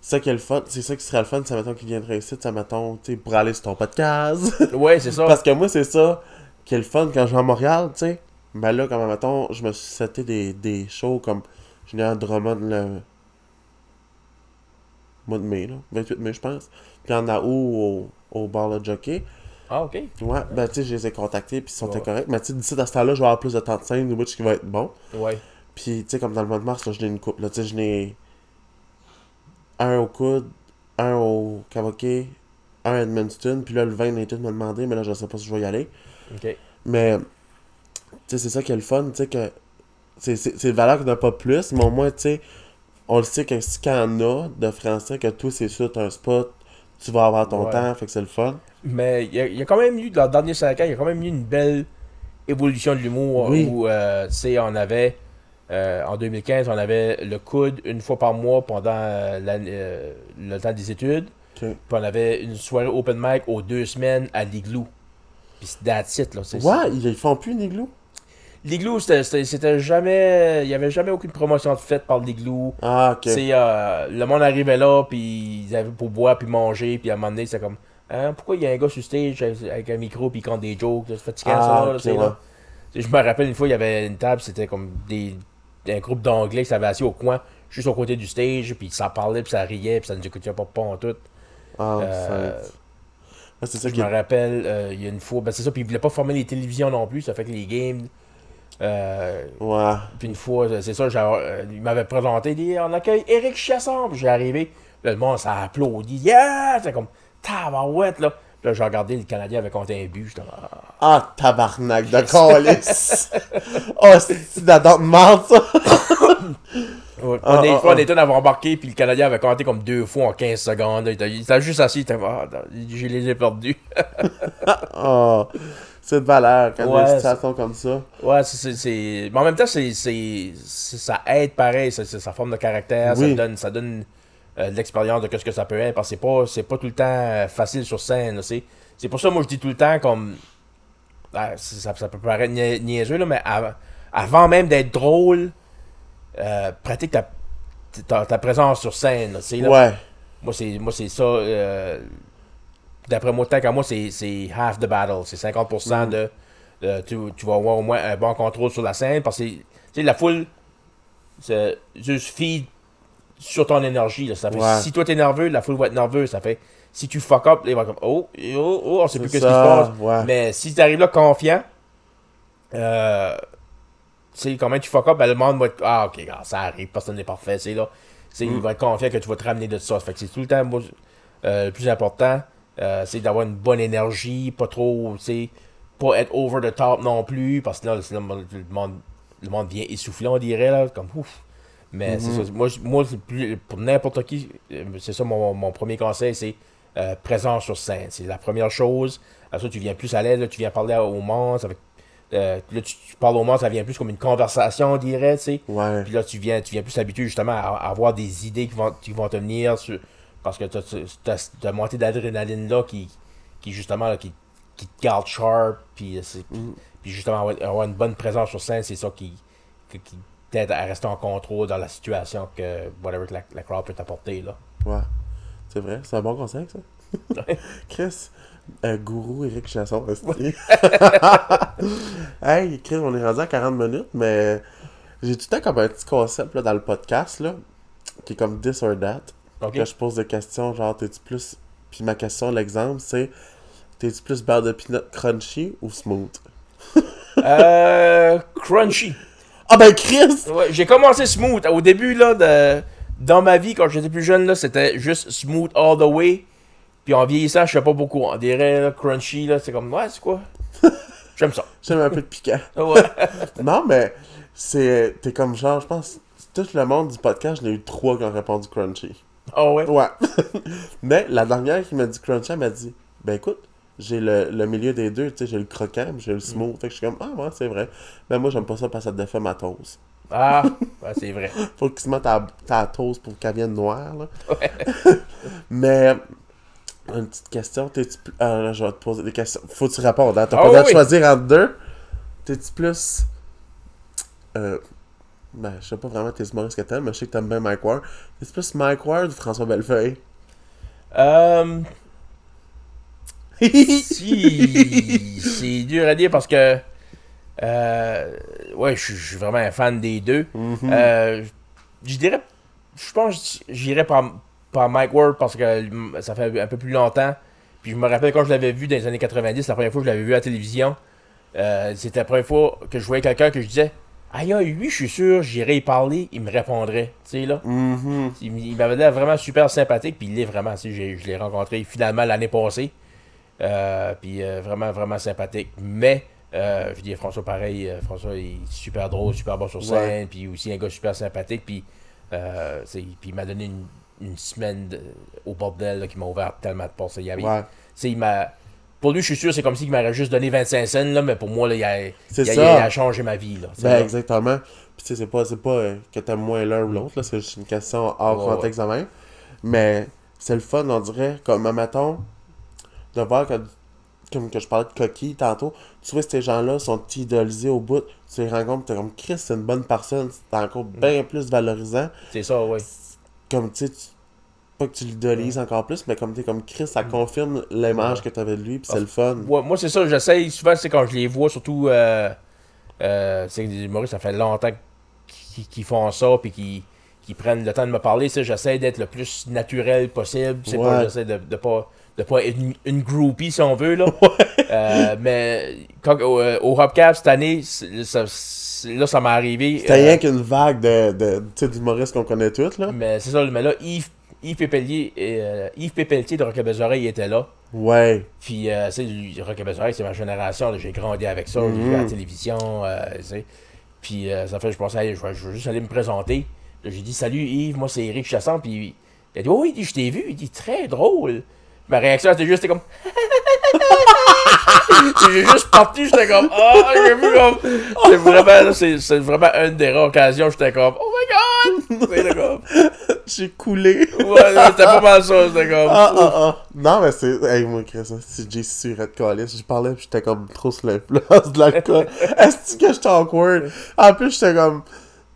C'est ça qui est le fun. C'est ça qui serait le fun, c'est mettons qu'ils viendraient ici, ça mettons, tu sais, pour aller sur ton podcast. Ouais, c'est ça. Parce que moi, c'est ça qui est le fun quand je vais à Montréal, tu sais. Ben là, comme mettons, je me suis seté des, des shows comme. Je à Drummond le. Mois de mai, là. 28 mai, je pense. Puis en août au, au bar Le Jockey. Ah, ok. Ouais, ben tu sais, je les ai contactés, puis ils sont Ouais. corrects. Mais tu sais, d'ici à ce temps-là, je vais avoir plus de temps de scène, which qui va être bon. Ouais. Puis, tu sais, comme dans le mois de mars, là, je n'ai une coupe. Là, tu sais, je n'ai un au coude, un au Cavoquet, un à Edmundston. Puis là, le 20, Nathan m'a demandé, mais là, je sais pas si je vais y aller. Ok. Mais, tu sais, c'est ça qui est le fun, tu sais, que c'est valeur qu'il n'y en a pas plus, mais au moins, tu sais, on le sait que si qu'il y en a de français, que toi, c'est sûr, t'as un spot, tu vas avoir ton Ouais. temps, fait que c'est le fun. Mais il y, a- il y a quand même eu, dans les derniers 5 ans, il y a quand même eu une belle évolution de l'humour Oui. où, euh, tu sais, on avait, euh, en 2015, on avait le coude une fois par mois pendant euh, euh, le temps des études. Puis on avait une soirée open mic aux deux semaines à l'Igloo. Puis c'est that's it, là. Ouais, ils font plus une igloo? L'Igloo, c'était- jamais. Il n'y avait jamais aucune promotion de fête par l'Igloo. Ah, ok. Euh, le monde arrivait là, puis ils avaient pour boire, puis manger, puis à un moment donné, c'était comme, Hein, pourquoi il y a un gars sur stage avec, un micro, puis il compte des jokes, là, c'est fatigant Ah, ça, là, ok, tu sais, ouais. là. Tu sais, Je me rappelle une fois, il y avait une table, c'était comme des, un groupe d'anglais qui s'avait assis au coin, juste au côté du stage, puis ça parlait, puis ça riait, puis ça ne nous écoutait pas, pas en tout. Ah, Euh, Ah, c'est ça je me rappelle, euh, il y a une fois, ben c'est ça, puis ils voulaient pas former les télévisions non plus, ça fait que les games. Euh, Ouais. puis une fois, c'est ça, j'ai- euh, il m'avait présenté, dit On accueille Eric Chasson. Puis j'ai arrivé, là, le monde a applaudi. Yeah C'est comme Tabarouette, là. Puis là, j'ai regardé, le Canadien avait compté un but. J'étais Ah. Ah, tabarnak de calice. oh, c'est la dent de marde, ça? Ouais, Ah, on est, ah, on ah. était avait embarqué, puis le Canadien avait compté comme deux fois en 15 secondes. Il était, il était juste assis, il était Ah, je les ai perdus. Oh, c'est de valeur quand Ouais, des situations comme ça. Ouais, c'est- c'est. c'est- Mais en même temps, c'est, ça aide pareil, c'est, sa forme de caractère, ça donne, ça donne euh, l'expérience de ce que ça peut être, parce que c'est pas, c'est pas tout le temps euh, facile sur scène. c'est, c'est pour ça moi je dis tout le temps comme. ah, ça, ça peut paraître nia- niaiseux, là, mais av- avant même d'être drôle, euh, pratique ta, ta, ta présence sur scène. là. Ouais. Moi, c'est, moi, c'est ça. euh, d'après moi, tant qu'à moi, c'est, half the battle. C'est 50% Mm. de. de- tu, tu vas avoir au moins un bon contrôle sur la scène. Parce que tu sais, la foule, juste feed sur ton énergie. là. Ça fait, Ouais. Si toi t'es nerveux, la foule va être nerveuse. Ça fait. Si tu fuck up, ils vont comme Oh, oh, oh, on sait plus qu'est-ce qui se passe. ouais. Mais si tu arrives là confiant, euh, tu sais, comment tu fuck up, ben, le monde va être Ah, ok, ça arrive, personne n'est parfait. C'est là. Mm. Il va être confiant que tu vas te ramener de ça. Fait que c'est tout le temps moi, euh, le plus important, euh, c'est d'avoir une bonne énergie, pas trop, tu sais, pas être over the top non plus, parce que là, le monde, le monde vient essoufflé, on dirait, là, comme ouf. Mais c'est ça. Moi, moi plus, pour n'importe qui, euh, c'est ça mon, mon premier conseil, c'est euh, présence sur scène. C'est la première chose. Après ça, tu viens plus à l'aise, tu viens parler au monde. Fait, euh, là, tu, tu parles au monde, ça vient plus comme une conversation, on dirait, tu sais. Ouais. Puis là, tu viens, tu viens plus habitué justement à, à avoir des idées qui vont, qui vont te venir sur- parce que tu as, cette montée d'adrénaline là qui, qui justement là, qui, qui te garde sharp. Puis, c'est- Mm. puis justement, avoir, une bonne présence sur scène, c'est ça qui, qui, qui t'aide à rester en contrôle dans la situation que whatever que la, la crowd peut t'apporter. Là. Ouais. C'est vrai, c'est un bon conseil, ça. Chris, euh, gourou Eric Chasson, hey, Chris, on est rendu à 40 minutes, mais j'ai tout le temps comme un petit concept là, dans le podcast, là, qui est comme this or that. Que je pose des questions, genre, t'es-tu plus. Puis ma question, l'exemple, c'est t'es-tu plus beurre de peanut crunchy ou smooth? Euh, crunchy. Ah ben, Chris! Ouais, j'ai commencé smooth. Au début, là, de, dans ma vie, quand j'étais plus jeune, là, c'était juste smooth all the way. Puis en vieillissant, je sais pas beaucoup. On dirait là, crunchy, là, c'est comme, ouais, c'est quoi? J'aime ça. J'aime un peu de piquant. Ouais. Non, mais c'est. T'es comme genre, je pense, tout le monde du podcast, j'en ai eu trois qui ont répondu crunchy. Ah ouais? Ouais. mais la dernière qui m'a dit crunchy, elle m'a dit Ben écoute, j'ai le, le milieu des deux, tu sais, j'ai le croquant, j'ai le smooth. Fait que je suis comme Ah, ouais, c'est vrai. Mais moi, j'aime pas ça parce que ça défait ma toast. Ah, ouais, c'est vrai. Faut que tu mettes ta, ta toast pour qu'elle vienne noire, là. mais. Une petite question, t'es-tu plus. Ah, là, je vais te poser des questions. Faut que tu répondes, hein? T'as Ah pas le droit de oui. choisir entre deux. T'es-tu plus. Euh. Ben, je sais pas vraiment tes humoristes que t'aimes, mais je sais que t'aimes bien Mike Ward. T'es-tu plus Mike Ward ou François Bellefeuille? Euh, si, c'est dur à dire parce que. Euh, ouais, je suis- vraiment un fan des deux. Mhm. Euh, je dirais. Je pense que j'irais par, par Mike Ward parce que ça fait un peu plus longtemps. Puis je me rappelle quand je l'avais vu dans les années 90, la première fois que je l'avais vu à la télévision, euh, c'était la première fois que je voyais quelqu'un que je disais Aïe, aïe, lui, je suis sûr, j'irais y parler, il me répondrait. Tu sais, là. Mhm. Il, il m'avait l'air vraiment super sympathique, puis il l'est vraiment. Je l'ai rencontré finalement l'année passée. Euh, puis euh, vraiment, vraiment sympathique. Mais, euh, je dis François pareil, François il est super drôle, super bon sur scène, puis aussi un gars super sympathique. Puis, il m'a donné une, une semaine de- au bordel là, qui m'a ouvert tellement de portes. Il Ouais. tu sais, il m'a. Pour lui, je suis sûr, c'est comme s'il m'aurait juste donné 25 cents, là, mais pour moi, là, il, a, il a- ça. il a changé ma vie. Là, Ben, là. exactement. Puis, tu sais, c'est pas, c'est pas euh, que t'aimes moins l'un ou l'autre. C'est juste une question hors Ouais, contexte de même. Mais, c'est le fun, on dirait, comme, mettons, de voir que, comme que je parlais de coquille tantôt, tu vois, ces gens-là sont idolisés au bout. Tu les rencontres, t'es comme, Chris, c'est une bonne personne. C'est encore Mm. bien plus valorisant. C'est ça, ouais. Comme, tu sais, tu- pas que tu l'idolises encore plus, mais comme t'es comme Chris, ça confirme l'image que t'avais de lui, puis c'est le fun. Ouais, moi, c'est ça, j'essaye souvent, c'est quand je les vois, surtout, euh, euh, c'est des humoristes, ça fait longtemps qu'ils font ça, puis qu'ils qu'ils prennent le temps de me parler, ça, j'essaie d'être le plus naturel possible, c'est pas, Ouais. j'essaie de, de pas, de pas être une, une groupie, si on veut, là. Euh, mais, quand, au, au Hopcap, cette année, ça- là, ça m'est arrivé. C'était euh, rien qu'une vague de, de, d'humoristes qu'on connaît tous, là. mais c'est ça, mais là, Yves, Yves Pépellier, et, euh, Yves Pépeltier de Rock et Besoreille était là. Ouais. Puis, euh, tu sais, lui, Rock et Besoreille, c'est ma génération. J'ai grandi avec ça. J'ai vu à la Mhm. télévision. euh, tu sais. Puis, euh, ça fait, je pensais, je, vais, je vais juste aller me présenter. J'ai dit, salut Yves, moi c'est Eric Chasson. Puis, il a dit, oh, oui, il dit, je t'ai vu. Il dit, très drôle. Ma réaction, c'était juste, c'était comme. J'ai juste parti, j'étais comme, oh, j'ai vu comme. C'est vraiment, c'est c'est vraiment une des rares occasions, j'étais comme, oh my god! J'étais comme, J'ai coulé. ouais, c'était pas mal ça, j'étais comme. Ah, ah, ah. Non, mais c'est. Hey, moi, Chris, si j'ai su Red Callis, je parlais, puis j'étais comme trop sur l'influence de l'alcool. Est-ce que j'étais awkward? En plus, j'étais comme.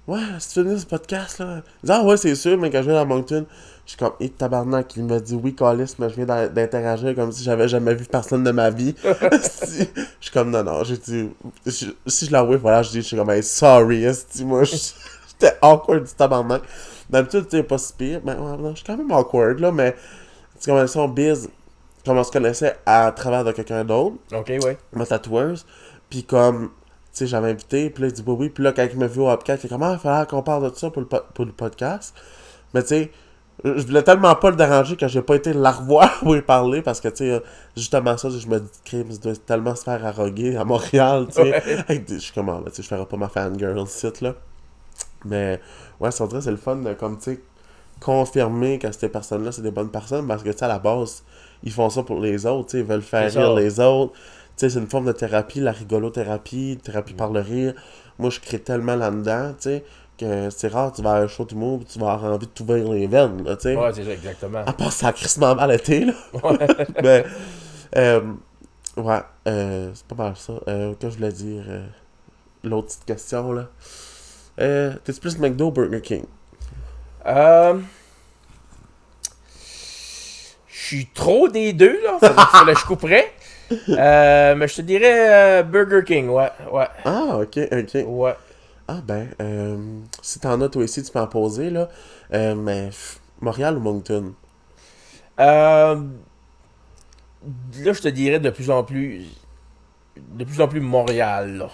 Ouais, si tu finis ce podcast, là. Ah, ouais, c'est sûr, mais quand je viens à Moncton, je suis comme, hé, tabarnak, il m'a dit oui, Callis, mais je viens d'in- d'interagir comme si j'avais jamais vu personne de ma vie. Si- Je suis comme, non, non, j'ai dit. je- Si je l'avoue, voilà, je dis, je suis comme, hey, sorry, esti, moi, j'étais awkward du tabarnak. D'habitude, tu sais, pas si pire, mais ouais, non, je suis quand même awkward, là, mais. Tu connais ça, on bise, comme on se connaissait à travers de quelqu'un d'autre, Ok, ouais. ma tatoueuse, puis comme, tu sais, j'avais invité, puis là, il dit oui, oui, puis là, quand il m'a vu au Hopcat, il est comme, ah, il fallait qu'on parle de ça pour le, po- pour le podcast. Mais tu sais, je voulais tellement pas le déranger que j'ai pas été la revoir pour lui parler, parce que, tu sais, justement ça, je me dis, crime, il doit tellement se faire arroguer à Montréal, tu sais. Ouais. Je suis comme, ah, ben, tu sais, je ferai pas ma fangirl site, là. Mais, ouais, ça dirait, c'est le fun de, comme, tu sais, confirmer que ces personnes-là, c'est des bonnes personnes, parce que, tu sais, à la base, ils font ça pour les autres, tu sais, ils veulent faire rire les autres. Tu sais, c'est une forme de thérapie, la rigolothérapie, thérapie par le rire. Moi, je crée tellement là-dedans, tu sais, que c'est rare, tu vas à un show d'humour, tu vas avoir envie de t'ouvrir les veines, tu sais. Ouais, c'est ça, exactement. À part ça crissement mal été, là. Ouais. Mais, euh, ouais, euh, c'est pas mal ça. Euh, que je voulais dire, euh, l'autre petite question, là? Euh, T'es plus McDo ou Burger King? Euh... Je suis trop des deux, là. Fallait que je couperais. Euh, mais je te dirais euh, Burger King, ouais. Ouais. Ah, ok, ok. Ouais. Ah, ben, euh, si t'en as toi aussi, tu peux en poser, là. Euh, mais Montréal ou Moncton? Euh, là, je te dirais de plus en plus. De plus en plus Montréal, là.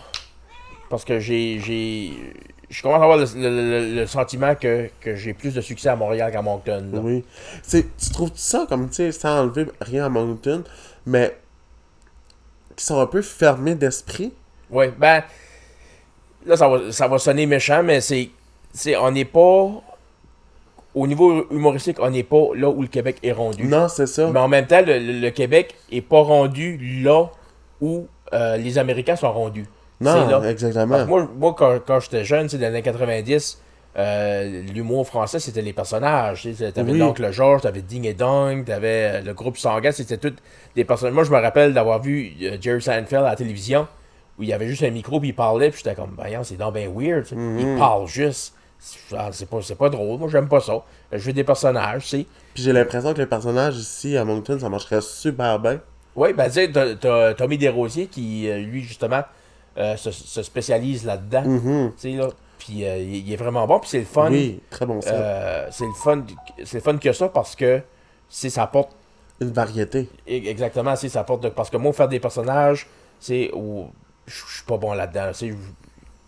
Parce que j'ai. j'ai je commence à avoir le, le- le- le sentiment que, que j'ai plus de succès à Montréal qu'à Moncton. là. Oui. C'est- tu trouves ça comme, tu sais, sans enlever rien à Moncton, mais qui sont un peu fermés d'esprit? Oui, ben. Là, ça va, ça va sonner méchant, mais c'est. c'est on n'est pas. Au niveau humoristique, on n'est pas là où le Québec est rendu. Non, c'est ça. Mais en même temps, le, Québec est pas rendu là où euh, les Américains sont rendus. C'est non, là. Parce exactement. que moi, moi, quand, quand j'étais jeune, sais, dans les années 90, euh, l'humour français, c'était les personnages. T'avais Oui. l'oncle Georges, t'avais Ding et Dong, t'avais euh, le groupe Sangas, c'était tous des personnages. Moi, je me rappelle d'avoir vu euh, Jerry Seinfeld à la télévision, où il y avait juste un micro, puis il parlait, puis j'étais comme, voyons, c'est donc bien weird. sais. Mhm. Il parle juste. Ah, C'est pas, c'est pas drôle, moi j'aime pas ça. Je veux des personnages, tu sais. Puis j'ai l'impression que les personnages ici à Moncton, ça marcherait super bien. Oui, ben tu sais, t'as- Tommy Desrosiers qui, euh, lui, justement, euh, se, se spécialise là-dedans. Mhm. Tu sais, là. Puis euh, il est vraiment bon, puis c'est le fun. Oui, très bon ça. Euh, c'est le fun c'est le fun que ça parce que c'est ça apporte Une variété. e- exactement c'est ça apporte de- parce que moi faire des personnages c'est je suis pas bon là-dedans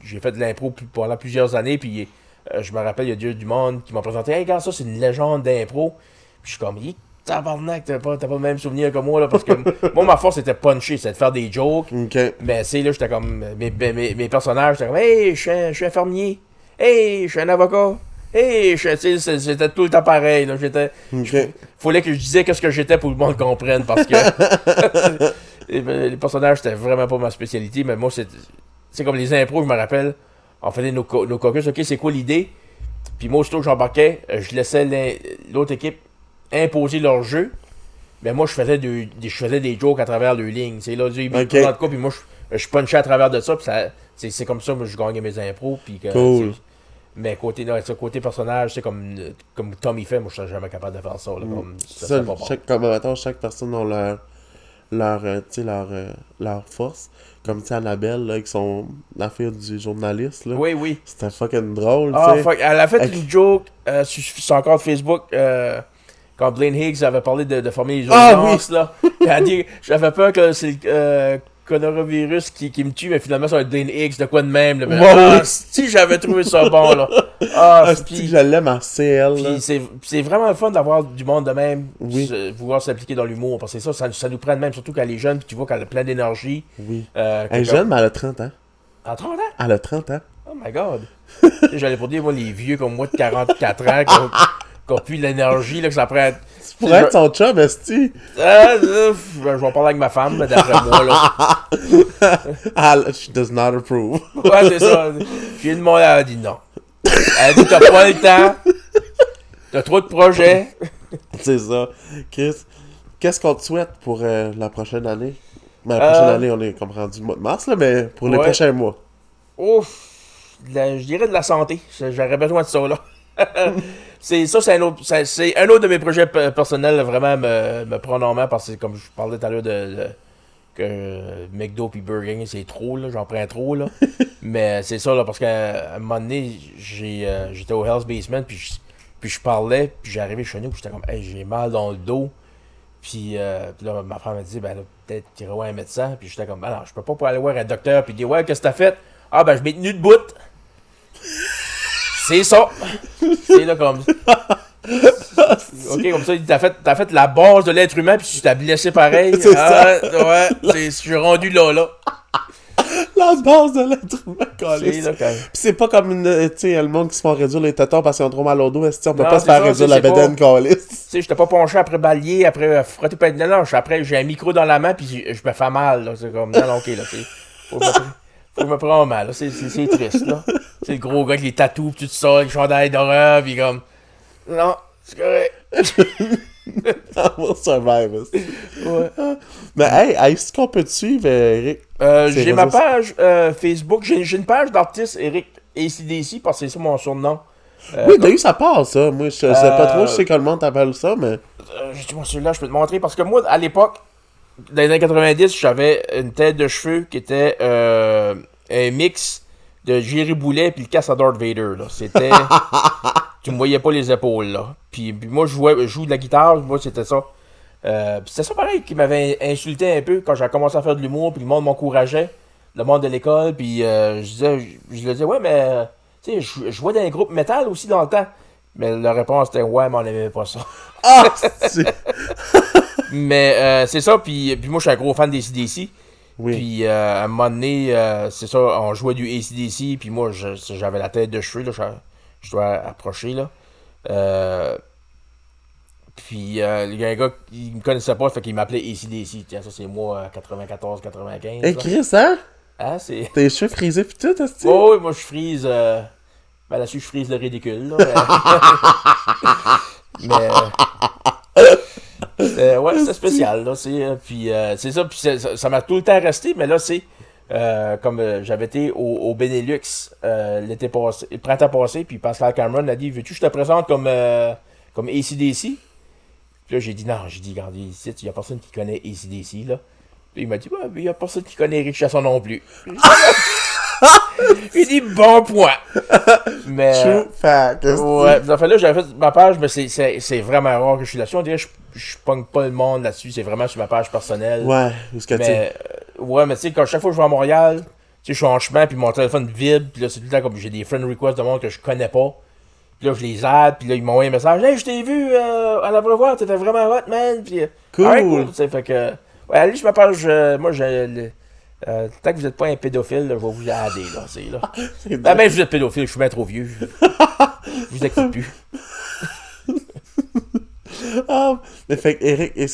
j'ai fait de l'impro pendant plusieurs années puis euh, je me rappelle il y a Dieu du monde qui m'a présenté hey gars ça c'est une légende d'impro puis je suis comme tabarnak t'as pas, pas le même souvenir que moi là parce que moi ma force c'était puncher c'était de faire des jokes Ok. mais c'est là, j'étais comme. Mes, mes, mes- personnages, j'étais comme, hey, je suis infirmier. Hey, je suis un avocat. Hey, C'était tout le temps pareil. Là, j'étais. Ok. Fallait que je disais qu'est-ce que j'étais pour que le monde comprenne parce que. Ben, les personnages, c'était vraiment pas ma spécialité. Mais moi, c'est. C'est comme les impros, je me rappelle. On faisait nos, nos caucus. Ok, c'est quoi l'idée? Puis moi, aussitôt que j'embarquais, euh, je laissais l'autre équipe imposer leur jeu. Mais moi, je faisais, de- des, je faisais des jokes à travers le ligne. C'est là, ils me Ok. présentent quoi, puis moi, je, je punchais à travers de ça. Puis ça, c'est, c'est comme ça que je gagnais mes impros. Puis que, Cool. Mais côté, non, côté personnage, c'est comme, comme Tommy fait, moi, je serais jamais capable de faire ça. Là, comme, ça, Ça, serait pas bon. chaque, comme, mettons, chaque personne a leur, leur, euh, leur, euh, leur force. Comme, tu Annabelle, là, avec son, la fille du journaliste, là. Oui, oui. C'était fucking drôle, Ah, fuck, elle a fait Avec- une joke euh, sur, encore Facebook euh, quand Blaine Higgs avait parlé de, de former les Ah, urgences. là. Elle a dit J'avais peur que c'est euh, coronavirus qui, qui me tue, mais finalement, c'est un Blaine Higgs, de quoi de même. Là. Mais, Ouais, ah, si j'avais trouvé ça bon, là. Ah, Ah, que je l'aime CL, puis c'est vraiment le fun d'avoir du monde de même, Oui. vouloir s'impliquer dans l'humour. Parce que ça, ça, ça nous prend de même, surtout quand elle est jeune, puis tu vois qu'elle a plein d'énergie. Oui. Euh, Elle est jeune, mais elle a 30 ans. À 30 ans? Elle a 30 ans. Oh my god. J'allais pour dire, moi, les vieux comme moi de 44 ans, qui ont, qui ont plus l'énergie, là, que ça prend. Pourrais être son chum, esti. Ah, là, je vais en parler avec ma femme, là, d'après moi, là. Ah, she does not approve. Ouais, c'est ça. J'ai demandé, elle a dit non. Elle a dit, t'as pas le temps. T'as trop de projets. C'est ça. Chris, qu'est-ce qu'on te souhaite pour euh, la prochaine année? Ben, la prochaine Euh, année, on est comme rendu le mois de mars, là, mais pour les Ouais. prochains mois. Ouf. la- je dirais de la santé. J'aurais besoin de ça, là. c'est ça, c'est un autre, c'est- un autre de mes projets pe- personnels, vraiment me, me prendre en main parce que comme je parlais tout à l'heure de, de- que McDo puis Burger King, c'est trop, là, j'en prends trop, là. Mais c'est ça, là, parce qu'à un moment donné, j'ai, euh, j'étais au Hell's Basement, puis je, puis je parlais, puis j'arrivais chez nous, puis j'étais comme, hey, j'ai mal dans le dos. Puis, euh, puis là, ma femme m'a dit, ben là, peut-être qu'il voir un médecin. Puis j'étais comme, ben non, je peux pas pour aller voir un docteur, puis dire, ouais, qu'est-ce que t'as fait? Ah, ben je m'ai tenu debout. C'est ça. C'est là comme. Ok, comme ça, t'as fait, fait la base de l'être humain, puis tu t'as blessé pareil. C'est ah, ouais, je suis rendu là, là. La base de l'être humain, C'est pas comme une, euh, tu sais, le monde qui se font réduire les tétons parce qu'ils ont trop mal au dos, on peut Non, pas se faire ça, réduire la bédaine. Tu sais, j'étais pas penché après balayer, après euh, frotter pas de linge. Après, j'ai un micro dans la main, puis je me fais mal, là. C'est comme, non, non, ok, là. Faut me, prendre mal, là. C'est triste, là. C'est le gros gars avec les tatous, pis tout ça, avec le chandail d'horreur, pis comme. Non, c'est correct. On survive. Ouais. Mais hey, est-ce qu'on peut te suivre, euh, Eric? Euh, j'ai ma page euh, Facebook. J'ai une page d'artiste, Eric ACDC parce que c'est ça mon surnom. Euh, oui, t'as eu ça part, ça. Moi, je sais pas trop, je sais que le monde t'appelle ça, mais. J'ai dit, moi, celui-là, je peux te montrer. Parce que moi, à l'époque, dans les années 90, j'avais une tête de cheveux qui était euh, un mix de Jerry Boulet puis le casse à Darth Vader. là. C'était. tu me voyais pas les épaules, là. Puis, puis moi, je, jouais, je joue de la guitare, moi, c'était ça. Euh, c'était ça pareil qui m'avait insulté un peu quand j'ai commencé à faire de l'humour, puis le monde m'encourageait, le monde de l'école, puis euh, je disais, je, je leur disais, ouais, mais, tu sais, je, je jouais dans un groupe métal aussi dans le temps. Mais la réponse était, ouais, mais on n'aimait pas ça. Ah! Mais euh, c'est ça, puis, puis moi je suis un gros fan des CDC. Oui. Puis euh, à un moment donné, euh, c'est ça, on jouait du ACDC, puis moi je- j'avais la tête de cheveux, là, je, je dois approcher là. Euh, puis euh, il y a un gars qui me connaissait pas, fait qu'il m'appelait ACDC. Tiens, ça c'est moi, 94-95. Hey, Chris, hein? Ah, c'est. Tes cheveux frisés pis tout, est-ce Oh oui, moi je frise. Euh... Ben là-dessus, je frise le ridicule, là. mais. euh, euh, ouais, c'est spécial, là. C'est, euh, puis euh, c'est ça, puis ça m'a tout le temps resté, mais là, c'est. euh, comme euh, j'avais été au, au Benelux euh, l'été passé, le printemps passé, puis Pascal Cameron a dit Veux-tu que je te présente comme, euh, comme ACDC Puis là, j'ai dit Non, j'ai dit Regardez, ici, il n'y a personne qui connaît ACDC, là. Puis il m'a dit Ouais, mais il n'y a personne qui connaît Chasson non plus. Il dit bon point. Mais. True fact. Ouais, en fait là, j'avais fait ma page, mais c'est- c'est c'est vraiment rare que je suis là-dessus. On dirait que je, je pogne pas le monde là-dessus, c'est vraiment sur ma page personnelle. Ouais, sais. mais, euh, ouais, mais tu sais, quand chaque fois que je vais à Montréal, tu sais, je suis en chemin, puis mon téléphone vibre, puis là, c'est tout le temps comme j'ai des friend requests de monde que je connais pas. Puis là, je les aide, puis là, ils m'ont envoyé un message. Hey, je t'ai vu euh, à la voir, t'étais vraiment hot, man. Puis, euh, Cool. alright, cool. Tu sais, fait que. Ouais, allez, je ma page. euh, moi, j'ai. Euh, tant que vous n'êtes pas un pédophile, là, je vais vous aider, là. C'est, là. c'est Ben, même si vous êtes pédophile, je suis bien trop vieux. Je, je vous écoute plus. Ah, mais fait que Eric et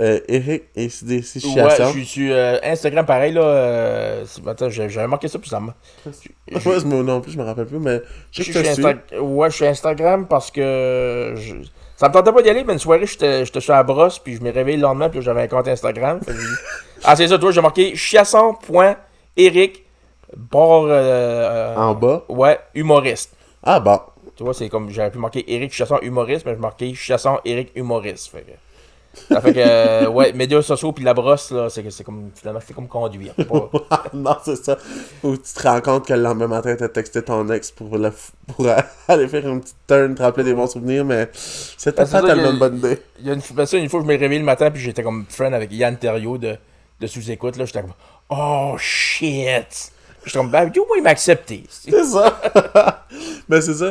euh, Eric et CDC Ouais, je suis sur euh, Instagram pareil, là. euh, attends, j'ai- j'avais marqué ça, puis ça je me- non plus, je me rappelle plus, mais je Je sais suis je te Insta- suis. Ouais, je suis Instagram parce que. je- Ça me tentait pas d'y aller, mais une soirée, j'étais sur la brosse, puis je me réveillé le lendemain, puis j'avais un compte Instagram. Ah, c'est ça, toi, j'ai marqué chiasson.eric, bord. euh, euh, En bas. Ouais, humoriste. Ah, bon. Tu vois, c'est comme j'aurais pu marquer Eric Chasson humoriste, mais je marqué Chasson Eric humoriste. Fait que, ça fait que, euh, ouais, médias sociaux puis la brosse, là, c'est c'est comme, finalement, c'est comme conduire. Pas- non, c'est ça. Ou tu te rends compte que le lendemain matin, t'as texté ton ex pour, le, f- pour aller faire une petite turn, te rappeler des bons souvenirs, mais c'était Ben, c'est pas tellement une bonne idée. Il y a une, ben ça, une fois, je me réveillé le matin, puis j'étais comme friend avec Yann Terriot de, de sous-écoute, là, j'étais comme, oh shit! J'étais comme, ben, yo, moi, il m'a accepté. C'est ça. mais c'est ça.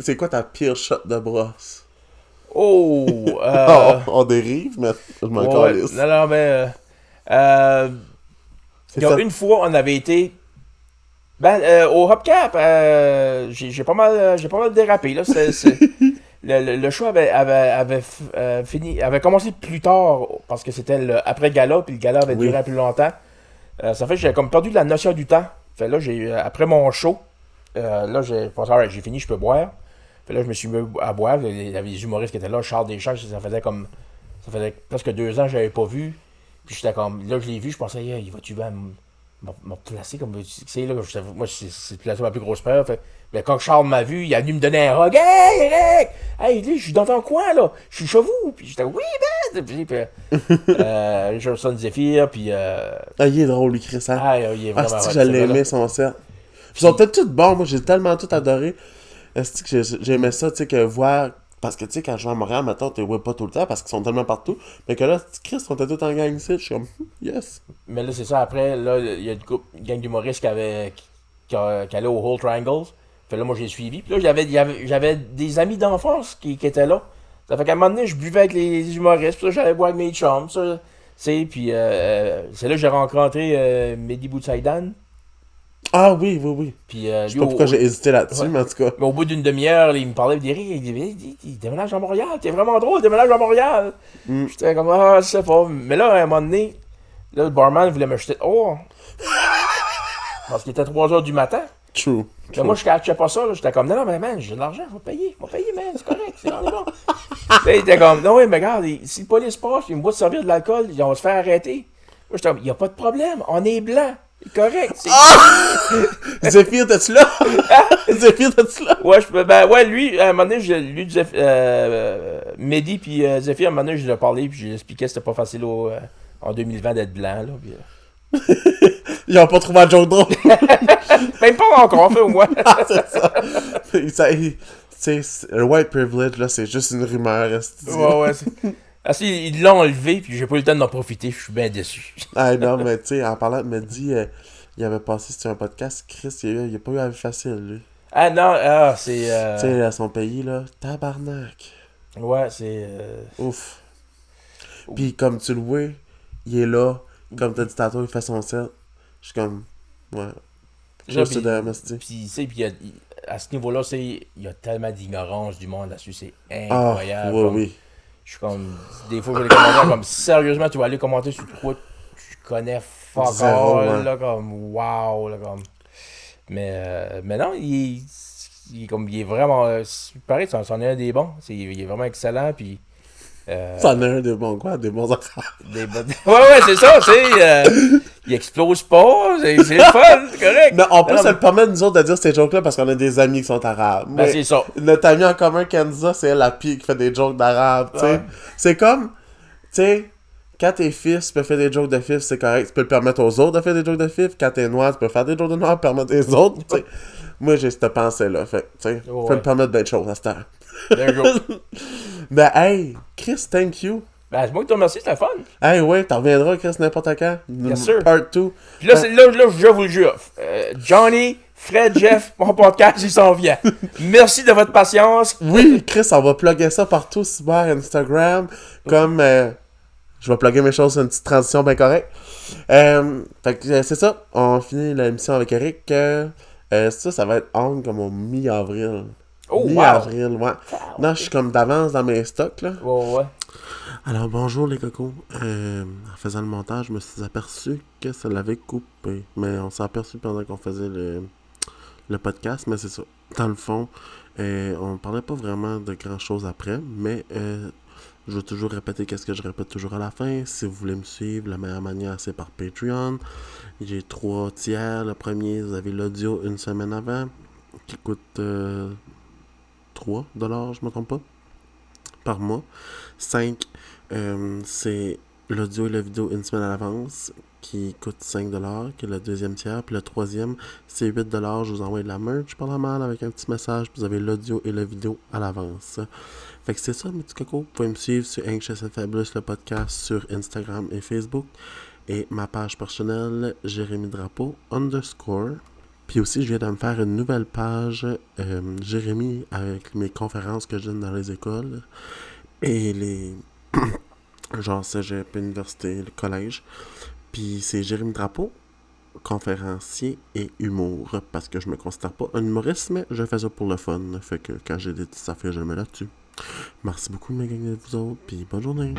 C'est quoi ta pire shot de brosse? Oh! Euh, on dérive, mais je m'en ouais, non, non, mais. euh, euh, une fois, on avait été. Ben, euh, au Hopcap, j'ai pas mal, j'ai pas mal dérapé là. Le, le, le show avait, avait, fini, avait commencé plus tard parce que c'était le après gala, puis le gala avait Oui. duré plus longtemps. Ça fait que j'ai comme perdu la notion du temps. Fait là, j'ai après mon show, là j'ai j'ai fini, je peux boire. Là, je me suis mis à boire. Il y avait des humoristes qui étaient là, Charles Deschamps, ça faisait comme, ça faisait presque deux ans que j'avais pas vu. Puis j'étais comme, là, je l'ai vu, je pensais, il va-tu bien me placer comme tu sais, là, moi, c'est placé ma plus grosse peur. Fait, mais quand Charles m'a vu, il a venu me donner un hug. Hey, Eric! Hey, je suis dans ton coin, là. Je suis chez vous. Puis j'étais, oui, ben! Puis, puis, euh, Richardson Zephyr, puis, euh, Ah, il est drôle, lui, Chris. hein? ah, il est Ah, vraiment je ce gars-là. l'aimais, son set? Ils sont peut-être tous bons, moi, j'ai tellement tout adoré. Est-ce que j'ai- j'aimais ça, tu sais, que voir. Parce que, tu sais, quand je vais à Montréal, maintenant, tu vois pas tout le temps parce qu'ils sont tellement partout. Mais que là, Chris, on était tous en gang ici. Je suis comme, yes. Mais là, c'est ça. Après, là, il y a une, couple, gang d'humoristes qui, avait, qui, qui allait au Whole Triangles. Fait là, moi, j'ai suivi. Puis là, j'avais, j'avais, des amis d'enfance qui, étaient là. Ça fait qu'à un moment donné, je buvais avec les, humoristes. Puis là, j'allais boire avec mes. Ça, c'est, puis euh, euh, c'est là que j'ai rencontré euh, Mehdi Boutsaïdan. Ah oui, oui, oui. Puis euh, Je sais pas au- pourquoi j'ai hésité là-dessus, Ouais. mais en tout cas. mais au bout d'une demi-heure, il me parlait, il me disait, il, il, dit, il déménage à Montréal, t'es vraiment drôle, déménage à Montréal. Mm. J'étais comme, ah, je sais pas. Mais là, à un moment donné, là, le barman voulait me jeter oh Parce qu'il était 3 heures du matin. True. Mais moi, je catchais pas ça. J'étais comme, non, non, mais man, j'ai de l'argent, je vais payer. Je vais payer, man, c'est correct, c'est on est bon. Il était comme, non, oui, mais regarde, si le police passe, il me voit servir de l'alcool, on va se faire arrêter. Moi, j'étais comme, il n'y a pas de problème, on est blanc. Correct. c'est- Ah! Zephyr, t'es-tu là? Zephyr, t'es-tu là? Ouais, je peux. Ben, ouais, lui, à un moment donné, je- lui, Zeph- euh, Mehdi, puis euh, Zephyr, à un moment donné, je lui ai parlé, puis je lui ai expliqué que c'était pas facile au, euh, en 2020 d'être blanc, là. Puis, euh, Ils ont pas trouvé un joke drôle. Même pas encore, fait au moins. Ah, c'est ça. ça il- tu sais, c'est- le white privilege, là, c'est juste une rumeur. ouais, ouais. Ah, si, ils l'ont enlevé, puis j'ai pas eu le temps d'en profiter, je suis bien déçu. Ah non, mais tu sais, en parlant de Mehdi, euh, il avait passé sur un podcast, Chris, il a, il a pas eu la vie facile, lui. Ah non, ah, c'est. euh, Tu sais, à son pays, là, tabarnak. Ouais, c'est. euh, Ouf. Puis comme tu le vois, il est là, comme t'as dit tantôt, il fait son set. Je suis comme, ouais. Je suis puis- tu sais, puis il y a- il- à ce niveau-là, il y a tellement d'ignorance du monde là-dessus, c'est Ah, incroyable. oui, comme- oui. Je suis comme. Des fois, je vais les commentaires comme sérieusement, tu vas aller commenter sur quoi tu connais fuck Zéro, all, ouais. là, comme wow, là, comme. Mais, euh, mais non, il, il est comme. Il est vraiment. euh, c'est pareil, c'en est un des bons. C'est- il est vraiment excellent, puis. Euh, Ça en a un des bons quoi, des bons affaires. des bonnes- Ouais, ouais, c'est ça, tu sais. euh, il explose pas, c'est le fun, c'est correct. Mais on peut Non, se le permettre, nous autres, de dire ces jokes-là parce qu'on a des amis qui sont arabes. Ben, Mais c'est ça. notre ami en commun, Kenza, c'est elle, la pire, qui fait des jokes d'arabe, tu sais. Ouais. C'est comme, tu sais, quand t'es fils, tu peux faire des jokes de fif, c'est correct. Tu peux le permettre aux autres de faire des jokes de fif. Quand t'es noir, tu peux faire des jokes de noir, permettre aux autres, tu sais. Moi, j'ai cette pensée-là, fait, tu sais, peux me permettre d'être chose à cette heure. There you go. Mais hey, Chris, thank you. Ben, c'est moi qui te remercie, c'était fun. Hey, ouais, t'en reviendras, Chris, n'importe quand. Bien sûr. Part 2. Puis là, c'est là, là, je vous le jure. euh, Johnny, Fred, Jeff, mon podcast, il s'en vient. Merci de votre patience. Oui, Chris, on va plugger ça partout, cyber, Instagram, comme... euh, je vais plugger mes choses sur une petite transition bien correcte. Euh, fait que c'est ça, on finit l'émission avec Eric. ça, ça va être on comme au mi-avril. Oh, wow. mi-avril, ouais. Non, je suis comme d'avance dans mes stocks, là. Ouais, ouais. Alors, bonjour les cocos. Euh, en faisant le montage, je me suis aperçu que ça l'avait coupé. Mais on s'est aperçu pendant qu'on faisait le, le podcast, mais c'est ça. Dans le fond, euh, on parlait pas vraiment de grand chose après, mais euh, je vais toujours répéter qu'est-ce que je répète toujours à la fin. Si vous voulez me suivre, la meilleure manière c'est par Patreon. J'ai trois tiers. Le premier, vous avez l'audio une semaine avant, qui coûte euh, 3 dollars, je me trompe pas, par mois. 5, euh, c'est l'audio et la vidéo une semaine à l'avance qui coûte 5$, qui est le deuxième tiers. Puis le troisième, c'est 8$. Je vous envoie de la merch par la mail avec un petit message. Puis vous avez l'audio et la vidéo à l'avance. Fait que c'est ça, mes petits cocos. Vous pouvez me suivre sur Anxious Fabulous, le podcast, sur Instagram et Facebook. Et ma page personnelle, Jérémy Drapeau, underscore. Puis aussi, je viens de me faire une nouvelle page, euh, Jérémy, avec mes conférences que je donne dans les écoles. Et les. genre cégep, université, le collège. Puis c'est Jérémy Drapeau, conférencier et humour. Parce que je me considère pas un humoriste, mais je fais ça pour le fun. Fait que quand j'ai des petites affaires, je le mets là-dessus. Merci beaucoup de me gagner de vous autres, puis bonne journée.